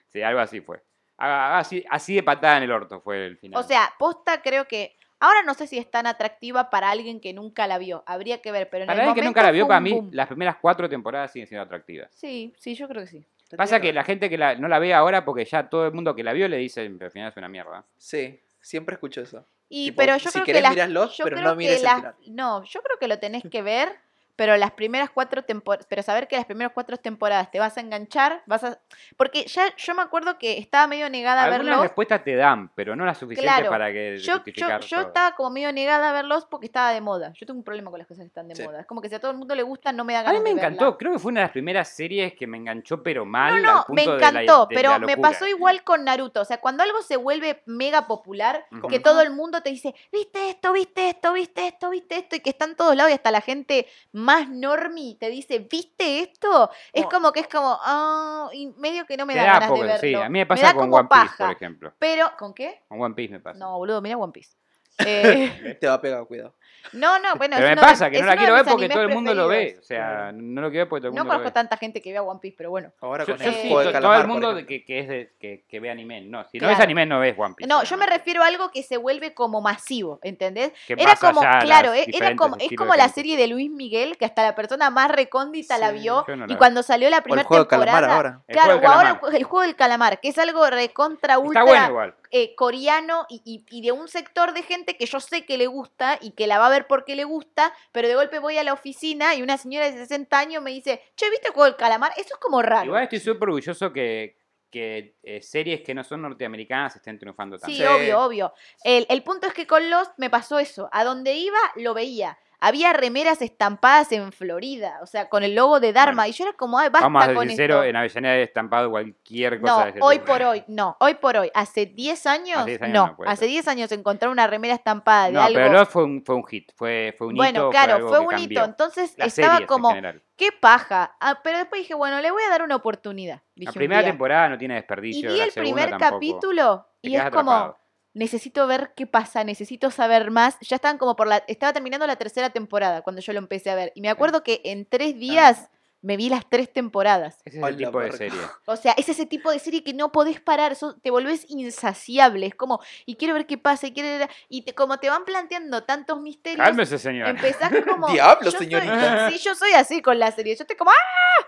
Sí, algo así fue. Ah, Así, así de patada en el orto fue el final. O sea, posta creo que. Ahora no sé si es tan atractiva para alguien que nunca la vio. Habría que ver, pero en para el alguien que nunca la vio, para mí, boom. las primeras cuatro temporadas siguen siendo atractivas. Sí, sí, yo creo que sí. Pasa que la gente que la- no la ve ahora, porque ya todo el mundo que la vio le dice, al final es una mierda. Sí, siempre escucho eso. Y Tipo, pero yo si creo querés que las- yo pero creo no que mires el las-. No, yo creo que lo tenés que ver, pero las primeras cuatro temporadas, pero saber que las primeras cuatro temporadas te vas a enganchar, vas a porque ya yo me acuerdo que estaba medio negada a Algunas verlo. respuestas te dan, pero no las suficientes Claro. para que Yo, yo, yo estaba como medio negada a verlos porque estaba de moda. Yo tengo un problema con las cosas que están de Sí. moda. Es como que si a todo el mundo le gusta, no me da A ganas mí me de verla. encantó, creo que fue una de las primeras series que me enganchó, pero mal. No, al no, me punto de la- encantó, de pero me pasó igual con Naruto. O sea, cuando algo se vuelve mega popular, que todo el mundo te dice, viste esto, viste esto, viste esto, viste esto, y que está en todos lados y hasta la gente más normie te dice, ¿viste esto? Es No. como que es como, ah, y medio que no me Te da da ganas poco, de verlo. sí, a mí me pasa da con como One Piece, paja. por ejemplo. Pero, ¿con qué? Con One Piece me pasa. No, boludo, mira One Piece. [laughs] Eh, Te va a pegar, cuidado. No, no, bueno, pero me pasa que no la quiero ver porque todo el mundo lo ve. O sea, no lo quiero ver porque todo el No mundo lo conozco ve. tanta gente que vea One Piece, pero bueno. Ahora con yo sí, todo calamar, el mundo que, que es de, que, que ve anime. No, si no ves anime no ves One Piece. No, yo me refiero a algo que se vuelve como masivo, ¿entendés? Que Era como, claro, eh, era diferentes como, es como la serie de Luis Miguel, que hasta la persona más recóndita la vio. no la y cuando salió la O el primera juego de temporada. calamar ahora. Claro, o ahora el, juego del calamar, que es algo recontra ultra Está bueno igual. eh, coreano y de un sector de gente que yo sé que le gusta y que la va a ver porque le gusta, pero de golpe voy a la oficina y una señora de 60 años me dice, che, ¿viste el juego del calamar? Eso es como raro. Igual estoy súper orgulloso que, que eh, series que no son norteamericanas estén triunfando tanto. Sí, Sí. obvio, obvio. El, el punto es que con Lost me pasó eso. A donde iba, lo veía. Había remeras estampadas en Florida, o sea, con el logo de Dharma. Bueno. y yo era como, ay, basta Vamos a con sinceros, esto. en Avellaneda he estampado cualquier cosa. No, hoy por hoy, no, hoy por hoy. Hace 10 años, Hace 10 años no. no hace ser. 10 años encontrar una remera estampada de No, algo. pero Lost fue un, fue un hit, fue, fue un bueno, hito. claro, algo fue que un hito. Entonces Las estaba en como, qué paja. Ah, pero después dije, bueno, le voy a dar una oportunidad. Dije La primera temporada no tiene Y desperdicio. vi la el primer tampoco. capítulo y es como. Necesito ver qué pasa, necesito saber más. Ya estaban como por la, estaba terminando la tercera temporada cuando yo lo empecé a ver. Y me acuerdo que en tres días me vi las tres temporadas. Ese es el tipo de serie. O sea, es ese tipo de serie que no podés parar, sos- te volvés insaciable. Es como, y quiero ver qué pasa, y quiero ver- y te- como te van planteando tantos misterios, Cálmese, señor. empezás como. [laughs] Diablo, yo soy- señorita. sí, yo soy así con la serie. Yo estoy como, ¡ah!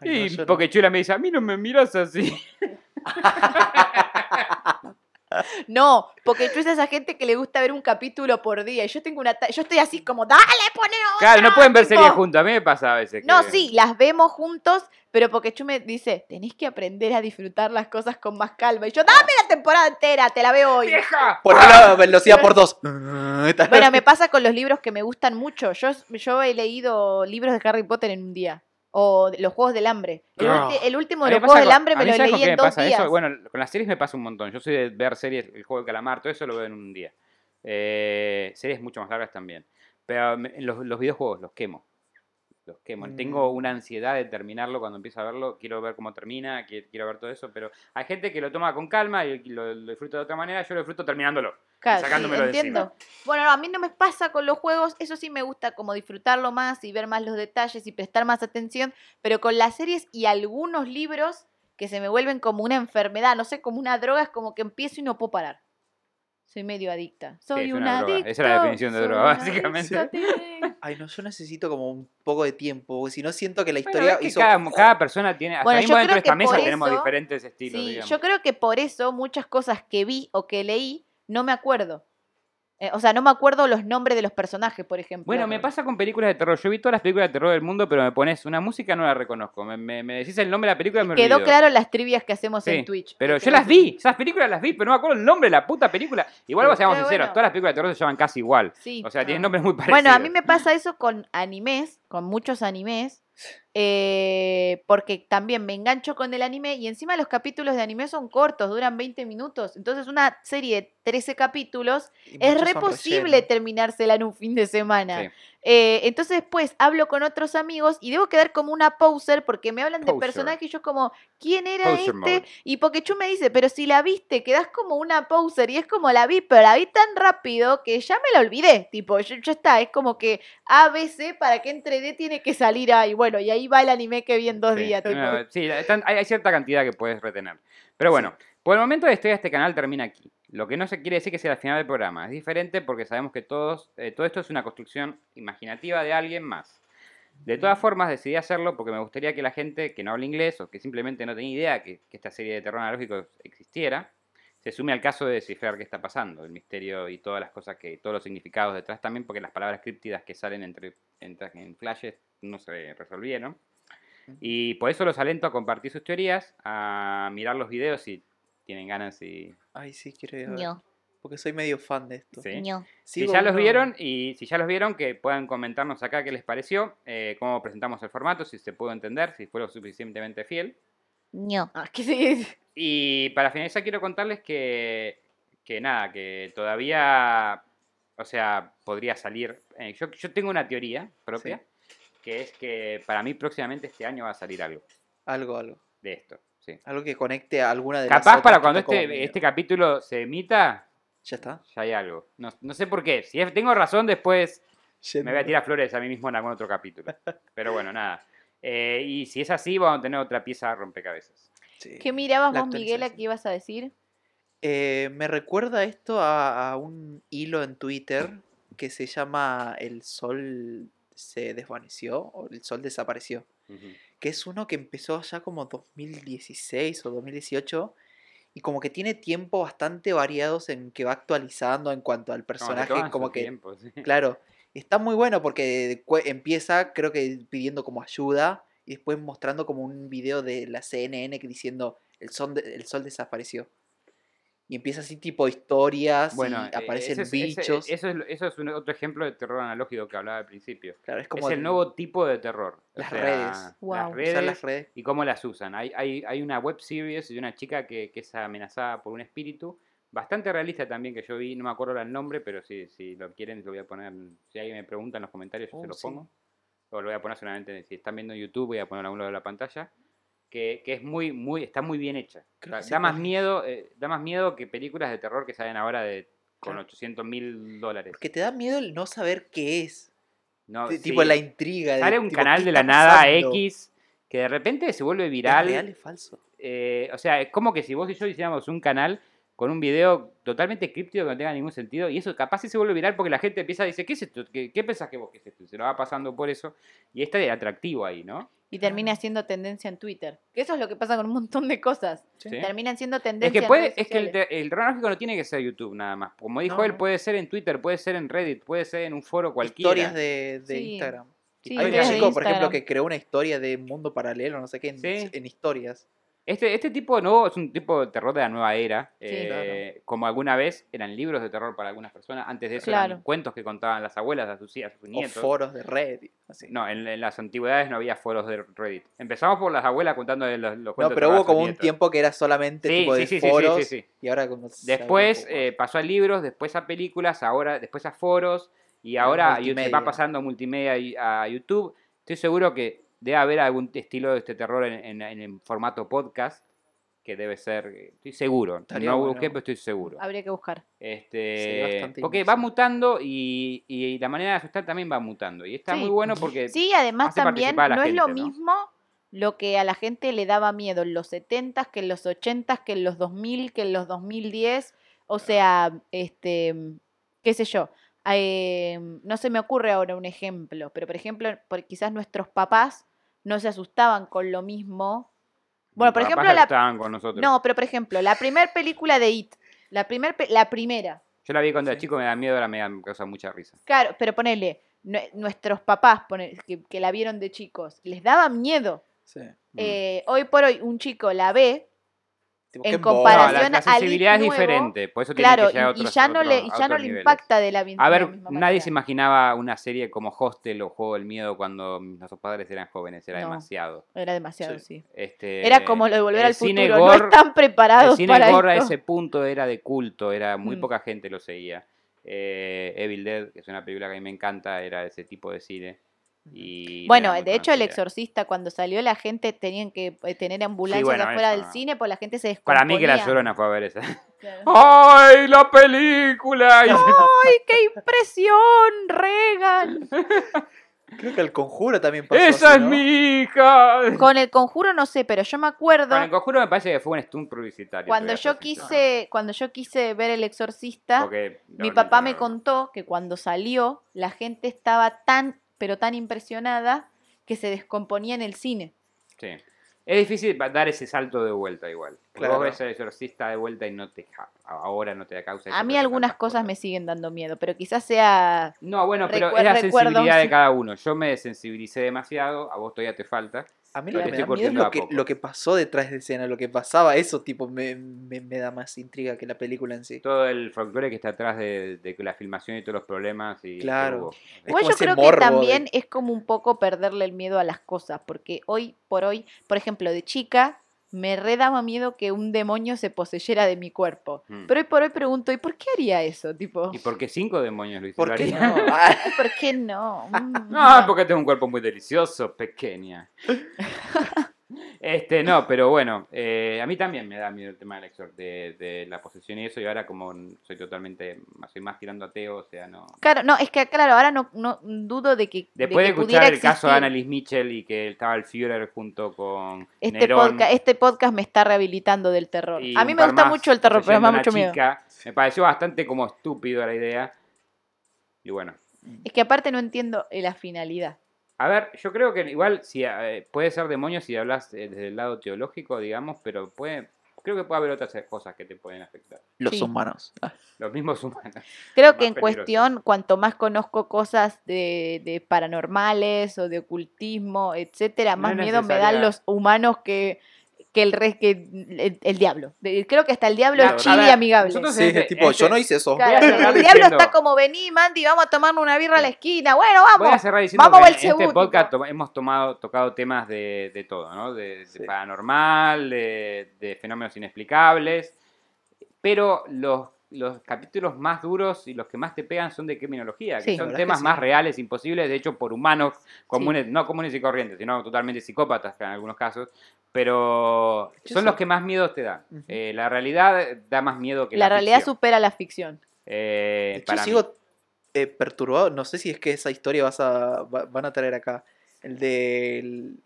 Ay, Y no. porque Chula me dice, a mí no me miras así. [laughs] [laughs] No, porque tú eres esa gente que le gusta ver un capítulo por día. Y yo tengo una. ta- Yo estoy así como, dale, pone otra. Claro, no pueden ver tipo. series juntos. A mí me pasa a veces. No, que- sí, las vemos juntos, pero porque Chu me dice, tenés que aprender a disfrutar las cosas con más calma. Y yo, dame la temporada entera, te la veo hoy. ¡Vieja! Por la velocidad [laughs] por dos. Bueno, Bueno, me pasa con los libros que me gustan mucho. Yo, yo he leído libros de Harry Potter en un día. O los Juegos del Hambre. El, Ah. ulti- el último de los Juegos del Hambre me lo ¿sabes con leí en dos pasa días. eso? Bueno, con las series me pasa un montón. Yo soy de ver series, el juego del calamar, todo eso lo veo en un día. Eh, series mucho más largas también. Pero me- los, los videojuegos los quemo. Los quemo. Mm. Tengo una ansiedad de terminarlo cuando empiezo a verlo. Quiero ver cómo termina, qui- quiero ver todo eso. Pero hay gente que lo toma con calma y lo, lo disfruta de otra manera. Yo lo disfruto terminándolo. Claro, sí, sacándomelo de entiendo. Bueno, no, a mí no me pasa con los juegos, eso sí me gusta como disfrutarlo más y ver más los detalles y prestar más atención, pero con las series y algunos libros que se me vuelven como una enfermedad, no sé, como una droga, es como que empiezo y no puedo parar. Soy medio adicta. Soy es una, una. Esa es la definición de soy droga, básicamente. Ay, no, yo necesito como un poco de tiempo, porque si no siento que la Bueno, historia es que hizo... cada, cada persona tiene. Hasta Bueno, mismo yo dentro de creo esta mesa por tenemos eso- diferentes estilos. Sí, digamos. yo creo que por eso muchas cosas que vi o que leí no me acuerdo. Eh, o sea, no me acuerdo los nombres de los personajes, por ejemplo. Bueno, me pasa con películas de terror. Yo vi todas las películas de terror del mundo, pero me pones una música, no la reconozco. Me, me- me decís el nombre de la película y me Quedó claro las trivias que hacemos Sí, en Twitch. Pero Que yo las vi, esas películas las vi, pero no me acuerdo el nombre de la puta película. Igual, Pero seamos sinceros, bueno. todas las películas de terror se llaman casi igual. Sí. O sea, tienen No. nombres muy parecidos. Bueno, a mí me pasa eso con animes, con muchos animes, eh, porque también me engancho con el anime y encima los capítulos de anime son cortos, duran 20 minutos. Entonces una serie de 13 capítulos y es re posible terminársela en un fin de semana. Sí. Eh, entonces después hablo con otros amigos y debo quedar como una poser porque me hablan de personajes y yo como, ¿quién era Poser este? mode. Y porque Chu me dice, pero si la viste, quedás como una poser y es como la vi, pero la vi tan rápido que ya me la olvidé. Tipo, yo- ya está, es como que A, B, C, para que entre D tiene que salir A. Y bueno, y ahí va el anime que vi en dos Sí, días. tipo. no, sí, hay cierta cantidad que puedes retener. Pero bueno, por el momento la historia de este canal termina aquí. Lo que no se quiere decir que sea el final del programa. Es diferente porque sabemos que todos, eh, todo esto es una construcción imaginativa de alguien más. De todas formas, decidí hacerlo porque me gustaría que la gente que no habla inglés o que simplemente no tenía idea que, que esta serie de terror analógico existiera, se sume al caso de descifrar qué está pasando, el misterio y todas las cosas que, todos los significados detrás también, porque las palabras críptidas que salen entre, entre- en flashes no se resolvieron. Y por eso los alento a compartir sus teorías, a mirar los videos si tienen ganas y... Ay, sí, quiero ver, Porque soy medio fan de esto. ¿sí? Si ya los vieron y si ya los vieron, que puedan comentarnos acá qué les pareció, eh, cómo presentamos el formato, si se pudo entender, si fue lo suficientemente fiel. ño. Ah, ¿qué se- Y para finalizar quiero contarles que, que nada, que todavía, o sea, podría salir. eh, yo, yo tengo una teoría propia, que es que para mí próximamente este año va a salir algo Algo, algo. de esto. Sí. Algo que conecte a alguna de las Capaz para cuando este, este capítulo se emita, Ya está. ya hay algo. No, no sé por qué. Si es- tengo razón, después me voy a tirar flores a mí mismo en algún otro capítulo. [laughs] Pero bueno, nada. Eh, y si es así, vamos a tener otra pieza de rompecabezas. Sí. ¿Qué mirabas La vos, Miguel, actualización. que ibas a decir? Eh, me recuerda esto a, a un hilo en Twitter que se llama El Sol se desvaneció o El Sol desapareció. Que es uno que empezó ya como 2016 o 2018 y como que tiene tiempo bastante variados en que va actualizando en cuanto al personaje. como que, tiempo, sí. claro, está muy bueno porque empieza creo que pidiendo como ayuda y después mostrando como un video de la CNN diciendo el sol, de- el sol desapareció. Y empieza así tipo historias Bueno, y eh, aparecen ese es- ese- bichos. eso, es, eso es un otro ejemplo de terror analógico que hablaba al principio. claro, es como es el el- nuevo tipo de terror. O Las sea, redes. Wow. Las redes, usar las redes. y cómo las usan. Hay, hay, hay una web series de una chica que, que es amenazada por un espíritu, bastante realista también que yo vi, no me acuerdo el nombre, pero si, si lo quieren lo voy a poner, si alguien me pregunta en los comentarios yo Oh, se lo sí. pongo. O lo voy a poner solamente, si están viendo en YouTube voy a poner a lado de la pantalla. Que, que es muy, muy, está muy bien hecha. Creo Da, que más miedo, eh, da más miedo que películas de terror que salen ahora de con Claro. 800 mil dólares. Porque te da miedo el no saber qué es. No, sí. Tipo la intriga. de, Sale un tipo, canal ¿qué de la nada pasando? X que de repente se vuelve ¿Es viral. real es falso? Eh, o sea, es como que si vos y yo hiciéramos un canal con un video totalmente críptico que no tenga ningún sentido, y eso capaz sí se vuelve viral porque la gente empieza a decir, ¿qué es esto? ¿Qué, qué pensás que vos qué es esto? Se lo va pasando por eso, y está el atractivo ahí, ¿no? Y termina siendo tendencia en Twitter. Que eso es lo que pasa con un montón de cosas. Sí. Terminan siendo Es tendencia que, en puede, redes es que el, el cronológico no tiene que ser YouTube nada más. Como dijo No, él, puede ser en Twitter, puede ser en Reddit, puede ser en un foro cualquiera. Historias de, de Sí. Instagram. Sí, Hay un chico, por ejemplo, que creó una historia de mundo paralelo, no sé qué, en, Sí. en historias. Este, este tipo nuevo es un tipo de terror de la nueva era. eh, Como alguna vez eran libros de terror para algunas personas. Antes de eso Claro. eran cuentos que contaban las abuelas a sus, hijas, a sus O nietos. foros de red. Así. No, en, en las antigüedades no había foros de Reddit. Empezamos por las abuelas contando de los, los No, cuentos de pero hubo como un tiempo que era solamente Sí, tipo de sí, sí, sí, foros. sí, sí. Y ahora como Después eh, pasó a libros, después a películas, ahora después a foros y ahora yu- se va multimedia. pasando a multimedia y a YouTube. Estoy seguro que debe haber algún estilo de este terror en, en- en el formato podcast, que debe ser, eh, estoy seguro. Estaría no bueno. busqué, pero estoy seguro. Habría que buscar. Este, bastante porque va mutando y, y la manera de asustar también va mutando. Y está Sí. muy bueno porque Sí, además también no es lo mismo lo que a la gente le daba miedo en los 70 que en los 80 que en los 2000 que en los 2010. O sea, este, qué sé yo. eh, no se me ocurre ahora un ejemplo, pero por ejemplo, por, quizás nuestros papás no se asustaban con lo mismo. Bueno, por ejemplo, papás la, estaban con nosotros. no, pero por ejemplo, la primera película de It, la, primer, pe- la primera, Yo la vi cuando era chico, me da miedo, ahora me da me causa mucha risa. Claro, pero ponele, nue- nuestros papás que, que la vieron de chicos, les daba miedo. Sí. Mm. Eh, hoy por hoy un chico la ve, Tipo, en bobo. No, la, comparación la al sensibilidad es nuevo, diferente, por eso tiene claro, que llegar a y, otros- ya no otros- le, a y ya otros no le impacta de la, mi- A ver, misma nadie manera. se imaginaba una serie como Hostel o Juego del Miedo cuando nuestros padres eran jóvenes, era No. demasiado. Era demasiado, Sí. sí. Este, Era como lo de volver el al futuro, gore- no están El preparados cine para gore a esto. ese punto era de culto, era muy Mm. poca gente lo seguía. Eh, Evil Dead, que es una película que a mí me encanta, era ese tipo de cine. Y Bueno, de hecho, El. Exorcista, cuando salió, la gente tenían que eh, tener ambulancias bueno, afuera eso del no. cine, pues la gente se Para descomponía. mí que la llorona fue a ver esa. Claro. ¡Ay, la película! ¡Ay, qué impresión, Regan! Creo que el conjuro también pasó. ¡Esa así, es mi hija! Con el conjuro no sé, pero yo me acuerdo Con el conjuro me parece que fue un stunt publicitario. cuando yo quise, cuando yo quise ver El Exorcista, Porque mi papá me contó que cuando salió la gente estaba tan, pero tan impresionada que se descomponía en el cine. Sí. Es difícil dar ese salto de vuelta igual. Claro. Vos ves el exorcista de vuelta y no te ahora no te da causa. A mí algunas tantas cosas me siguen dando miedo, pero quizás sea No, bueno, pero es la sensibilidad de cada uno. Yo me desensibilicé demasiado, a vos todavía te falta. A mí lo que me da miedo es lo que, lo que pasó detrás de escena, lo que pasaba, eso tipo me, me, me da más intriga que la película en sí. Todo el folclore que está atrás de, de la filmación y todos los problemas. Y Claro. que hubo. Es Igual yo creo que de- también es como un poco perderle el miedo a las cosas, porque hoy por hoy, por ejemplo, de chica, me re daba miedo que un demonio se poseyera de mi cuerpo. Mm. Pero hoy por hoy pregunto, ¿y por qué haría eso? Tipo, ¿Y por qué cinco demonios lo hicieron? [laughs] ¿Por qué no? Ah, "Ay, ¿por qué no? No, porque tengo un cuerpo muy delicioso, pequeña. [laughs] Este, no, pero bueno, eh, a mí también me da miedo el tema del exor, de, de la posesión y eso, y ahora como soy totalmente, soy más tirando ateo, o sea, no... Claro, no, es que claro, ahora no, no dudo de que. Después de, que escuchar pudiera el caso de. Annalise Mitchell y que estaba el Führer junto con Este Nerón podcast, este podcast me está rehabilitando del terror. A mí me gusta más mucho el terror, pero me da mucho miedo. chica, me pareció bastante como estúpido la idea. Y bueno, Es que aparte no entiendo la finalidad. A ver, yo creo que igual si eh, puede ser demonio si hablas eh, desde el lado teológico, digamos, pero puede, creo que puede haber otras cosas que te pueden afectar. Los Sí. humanos. Ah, Los mismos humanos. [laughs] Creo que en cuestión, cuanto más conozco cosas de, de paranormales o de ocultismo, etcétera, No más miedo me dan los humanos que, que el re- que el, el diablo. Creo que hasta el diablo Claro, es chill y amigable. nosotros- Sí, este- tipo, este- yo no hice eso. Claro, el diablo diciendo- está como, vení, Mandy, vamos a tomarnos una birra a la esquina. Bueno, Voy a vamos. cerrar diciendo Vamos que en este podcast to- hemos tomado, tocado temas de, de todo, ¿no? De, de Sí. paranormal, de, de fenómenos inexplicables, pero los, los capítulos más duros y los que más te pegan son de criminología, que Sí. Son que temas sí. más reales, imposibles, de hecho por humanos comunes, no comunes y corrientes, sino totalmente psicópatas en algunos casos, pero Yo son los que más miedo te dan. Eh, la realidad da más miedo que la, La realidad ficción. supera la ficción. Eh, De hecho, para mí. sigo eh, perturbado. No sé si es que esa historia vas a, va- van a traer acá. El del.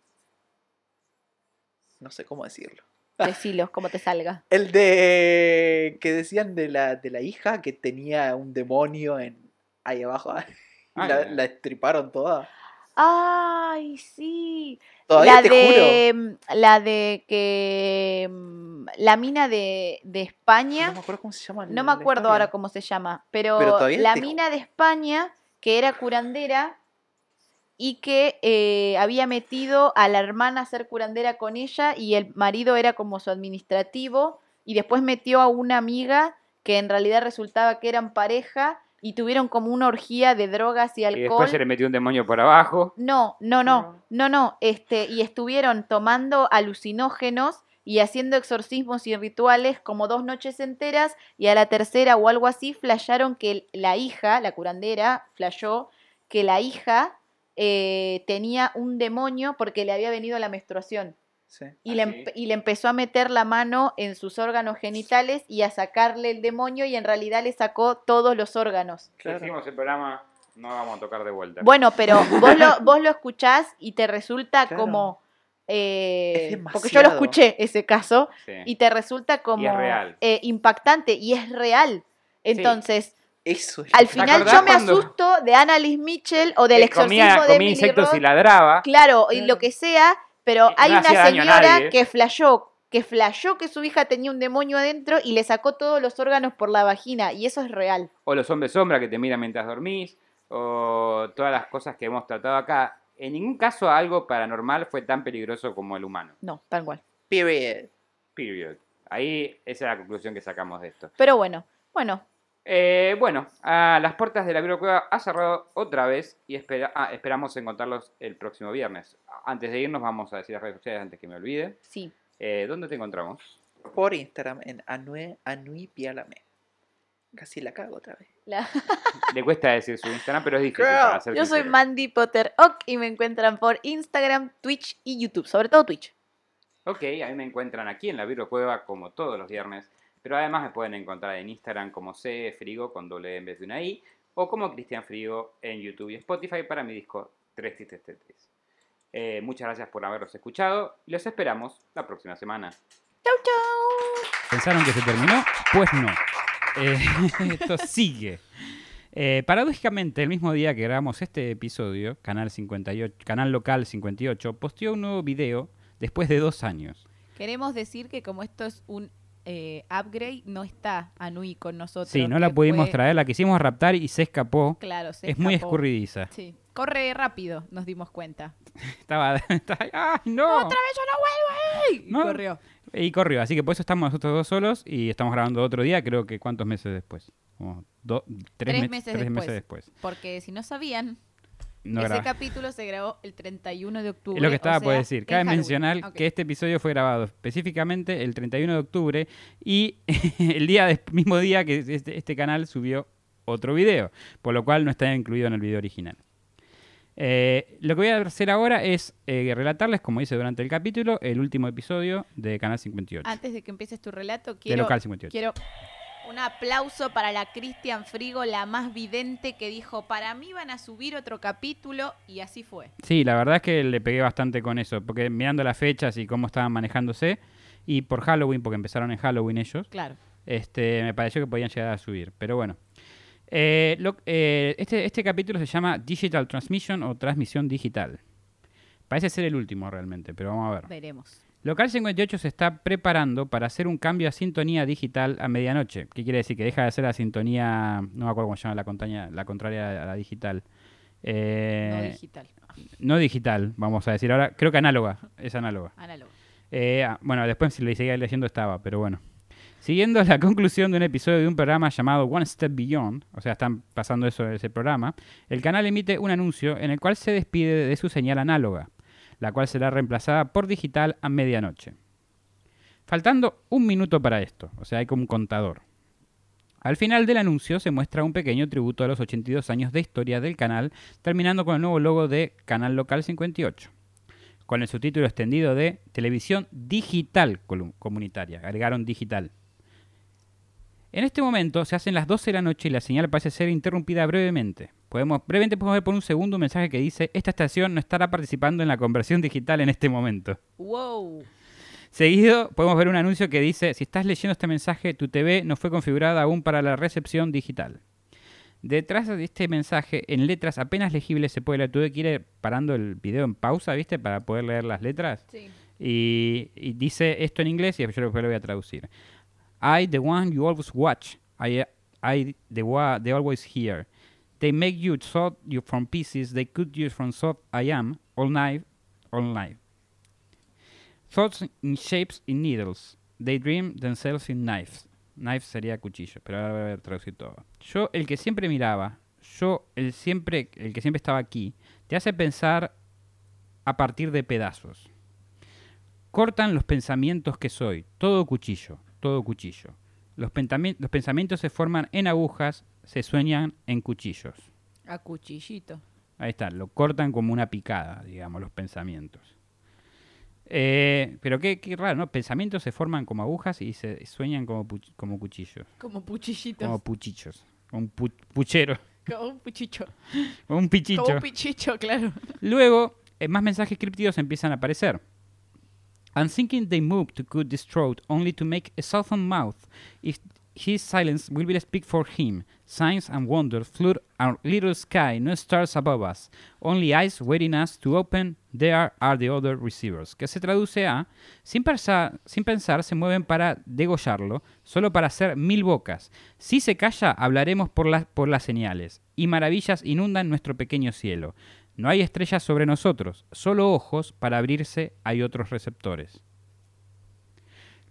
No sé cómo decirlo. Decilos, como te salga. El de. que decían de la, de la hija que tenía un demonio en ahí abajo. [laughs] Ah, la, la estriparon toda. Ay, sí. Todavía la te de, juro. mm, La de que mm, la mina de, de España, No me acuerdo cómo se llama. no me acuerdo historia. ahora cómo se llama, pero, Pero la mina de España, que era curandera y que eh, había metido a la hermana a ser curandera con ella y el marido era como su administrativo y después metió a una amiga que en realidad resultaba que eran pareja y tuvieron como una orgía de drogas y Y alcohol. después se le metió un demonio por abajo. No, no, no, No. no, este, y estuvieron tomando alucinógenos y haciendo exorcismos y rituales como dos noches enteras y a la tercera o algo así flasharon que la hija, la curandera, flashó que la hija eh, tenía un demonio porque le había venido la menstruación. Sí. Y, le, Ah, sí. y le empezó a meter la mano en sus órganos genitales y a sacarle el demonio y en realidad le sacó todos los órganos. Si Claro. hicimos el programa, no vamos a tocar de vuelta. Bueno, pero [laughs] vos lo, vos lo escuchás y te resulta Claro. como... eh, porque yo lo escuché ese caso Sí. y te resulta como real. eh, impactante y es real. Entonces, Eso es. al final yo me cuando- asusto de Annalise Mitchell o del exorcismo comía, de comía insectos y ladraba. Claro, y lo que sea, pero hay no una señora que flashó, que flashó que su hija tenía un demonio adentro y le sacó todos los órganos por la vagina, y eso es real. O los hombres sombra que te miran mientras dormís. O todas las cosas que hemos tratado acá. En ningún caso algo paranormal fue tan peligroso como el humano. No, tal cual. Period. Period. Ahí esa es la conclusión que sacamos de esto. Pero bueno, bueno, Eh, bueno, a las puertas de la Cueva ha cerrado otra vez y espera, ah, esperamos encontrarlos el próximo viernes. Antes de irnos vamos a decir las redes sociales antes que me olvide. sí. Eh, ¿Dónde te encontramos? Por Instagram en Anue, Anui Pialame. Casi la cago otra vez. La- [laughs] Le cuesta decir su Instagram, pero es difícil Girl, para ser Yo soy. Mandy Potter Ock y me encuentran por Instagram, Twitch y YouTube, sobre todo Twitch. Ok, a mí me encuentran aquí en la Virgo Cueva como todos los viernes, pero además me pueden encontrar en Instagram como C Frigo con doble E en vez de una I o como Cristian Frigo en YouTube y Spotify para mi disco 3 Tristes Tetris. Eh, muchas gracias por haberlos escuchado y los esperamos la próxima semana. Chau, chau. ¿Pensaron que se terminó? Pues no. Eh, [laughs] esto sigue. Eh, paradójicamente, el mismo día que grabamos este episodio, Canal, 58, Canal Local 58 posteó un nuevo video después de dos años. Queremos decir que como esto es un eh, upgrade, no está Anui con nosotros. Sí, no la pudimos fue- traer, la quisimos raptar y se escapó. Claro, se es muy escurridiza. Sí, corre rápido, nos dimos cuenta. [laughs] Estaba, [laughs] estaba- ¡Ay, no! ¡Otra vez yo no vuelvo! ¡Ey! Y No. corrió. Y corrió, así que por eso estamos nosotros dos solos y estamos grabando otro día, creo que cuántos meses después. Como do- tres, Tres me- meses tres después. meses después. Porque si no sabían, No ese capítulo se grabó el 31 de octubre. Es lo que estaba o por decir. Cabe mencionar que este episodio fue grabado específicamente el 31 de octubre y [laughs] el día des- mismo día que este, este canal subió otro video, por lo cual no está incluido en el video original. Eh, lo que voy a hacer ahora es eh, relatarles, como hice durante el capítulo, el último episodio de Canal 58. Antes de que empieces tu relato, de quiero, Local 58. quiero un aplauso para la Cristian Frigo, la más vidente, que dijo, para mí van a subir otro capítulo, y así fue. Sí, la verdad es que le pegué bastante con eso, porque mirando las fechas y cómo estaban manejándose, y por Halloween, porque empezaron en Halloween ellos, Claro. este, me pareció que podían llegar a subir. Pero bueno. Eh, lo- eh, este, este capítulo se llama Digital Transmission o Transmisión Digital. Parece ser el último realmente, pero vamos a ver. Veremos. Local 58 se está preparando para hacer un cambio a sintonía digital a medianoche. ¿Qué quiere decir? Que deja de ser la sintonía, no me acuerdo cómo se llama la, contraria a la digital. Eh, no digital, no digital, vamos a decir ahora. Creo que análoga, es análoga. análogo. Eh, ah, bueno, después si le seguía leyendo estaba, pero bueno. Siguiendo la [laughs] conclusión de un episodio de un programa llamado One Step Beyond, o sea, están pasando eso en ese programa, el canal emite un anuncio en el cual se despide de su señal análoga, la cual será reemplazada por digital a medianoche. Faltando un minuto para esto, o sea, hay como un contador. Al final del anuncio se muestra un pequeño tributo a los 82 años de historia del canal, terminando con el nuevo logo de Canal Local 58 con el subtítulo extendido de Televisión Digital Comunitaria. Agregaron digital. En este momento se hacen las 12 de la noche y la señal parece ser interrumpida brevemente. Podemos, brevemente podemos ver por un segundo un mensaje que dice, esta estación no estará participando en la conversión digital en este momento. Wow. Seguido podemos ver un anuncio que dice, si estás leyendo este mensaje, tu TV no fue configurada aún para la recepción digital. Detrás de este mensaje, en letras apenas legibles, se puede leer. Tuve que ir parando el video en pausa, ¿viste? Para poder leer las letras. Sí. Y, y dice esto en inglés y yo después lo voy a traducir. I, the one you always watch. I, I the one they always hear. They make you thought you from pieces. They cut you from soft I am. All night, all night. Thoughts in shapes in needles. They dream themselves in knives. Knife sería cuchillo, pero ahora voy a traducir todo. Yo, el que siempre miraba, yo, el, siempre, el que siempre estaba aquí, te hace pensar a partir de pedazos. Cortan los pensamientos que soy, todo cuchillo, todo cuchillo. Los, pensamientos se forman en agujas, se sueñan en cuchillos. A cuchillito. Ahí está, lo cortan como una picada, digamos, los pensamientos. Eh, pero qué, qué raro, ¿no? Pensamientos se forman como agujas y se sueñan como, pu- como cuchillos, Como puchillitos. como puchichos, como un pu- puchero, [laughs] Como un puchicho. como un pichicho. Como un pichicho, claro. Luego, eh, más mensajes crípticos empiezan a aparecer. I'm thinking they moved to cut this throat only to make a softened mouth. If his silence will be speak for him. Signs and wonders flood our little sky, no stars above us. Only eyes waiting us to open. There are the other receivers. Que se traduce a, sin pensar, sin pensar se mueven para degollarlo, solo para hacer mil bocas. Si se calla, hablaremos por por las señales. Y maravillas inundan nuestro pequeño cielo. No hay estrellas sobre nosotros, solo ojos para abrirse hay otros receptores.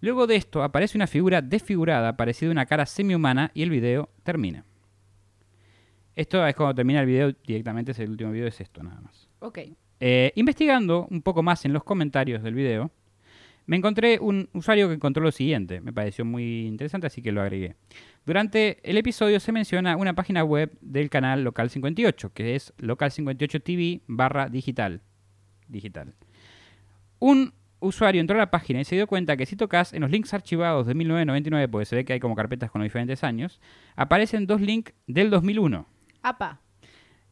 Luego de esto aparece una figura desfigurada parecida a una cara semi-humana y el video termina. Esto es cuando termina el video directamente, es el último video, es esto nada más. Ok. Eh, investigando un poco más en los comentarios del video, me encontré un usuario que encontró lo siguiente. Me pareció muy interesante, así que lo agregué. Durante el episodio se menciona una página web del canal Local 58, que es local58tv barra digital. Digital. Un usuario entró a la página y se dio cuenta que si tocas en los links archivados de 1999, porque se ve que hay como carpetas con los diferentes años, aparecen dos links del 2001, Apa.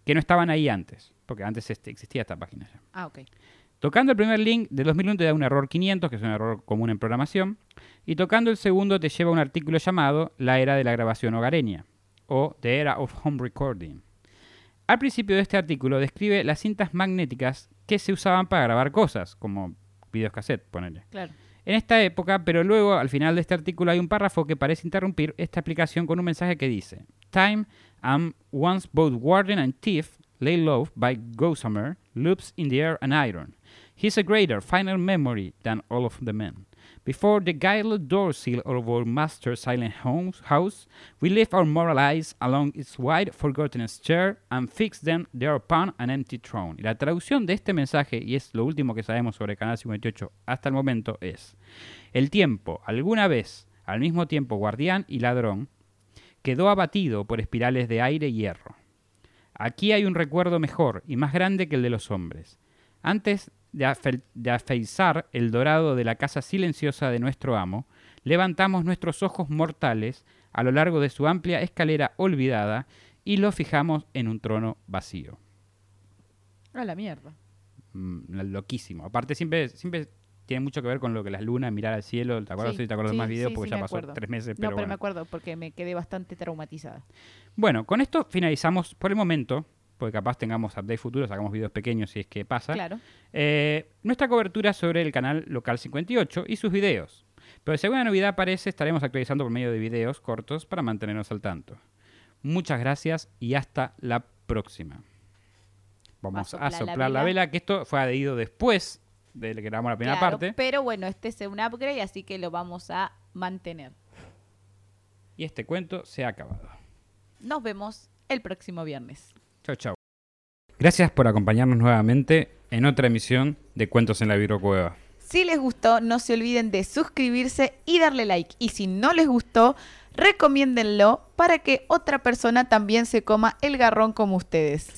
que no estaban ahí antes, porque antes este, existía esta página ya. Ah, ok. Tocando el primer link del 2001 te da un error 500, que es un error común en programación, y tocando el segundo te lleva a un artículo llamado La era de la grabación hogareña, o The Era of Home Recording. Al principio de este artículo describe las cintas magnéticas que se usaban para grabar cosas, como videos cassette, ponele. Claro. En esta época, pero luego al final de este artículo hay un párrafo que parece interrumpir esta explicación con un mensaje que dice: Time and once both warden and thief lay low by gossamer, loops in the air and iron. He's a greater final memory than all of the men. Before the guileless door seal of our master's silent house, we lift our moral eyes along its wide forgotten stair and fix them there upon an empty throne. La traducción de este mensaje, y es lo último que sabemos sobre Canal 58 hasta el momento, es: El tiempo, alguna vez, al mismo tiempo guardián y ladrón, quedó abatido por espirales de aire y hierro. Aquí hay un recuerdo mejor y más grande que el de los hombres. Antes de, afe- de afeizar el dorado de la casa silenciosa de nuestro amo, levantamos nuestros ojos mortales a lo largo de su amplia escalera olvidada y los fijamos en un trono vacío. A la mierda. Mm, loquísimo. Aparte, siempre, siempre tiene mucho que ver con lo que las lunas, mirar al cielo. ¿Te acuerdas? Sí, te acuerdas sí, más videos sí, porque ya pasó acuerdo. tres meses. no, Pero pero bueno. me acuerdo porque me quedé bastante traumatizada. Bueno, con esto finalizamos por el momento, porque capaz tengamos update futuro, sacamos videos pequeños si es que pasa. Claro. Eh, nuestra cobertura sobre el canal Local 58 y sus videos. Pero si alguna novedad aparece, estaremos actualizando por medio de videos cortos para mantenernos al tanto. Muchas gracias y hasta la próxima. Vamos a soplar, la, vela. que esto fue adherido después de que grabamos la primera Claro, parte. Pero bueno, este es un upgrade, así que lo vamos a mantener. Y este cuento se ha acabado. Nos vemos el próximo viernes. Chau, chau. Gracias por acompañarnos nuevamente en otra emisión de Cuentos en la Virocueva. Si les gustó, no se olviden de suscribirse y darle like. Y si no les gustó, recomiéndenlo para que otra persona también se coma el garrón como ustedes.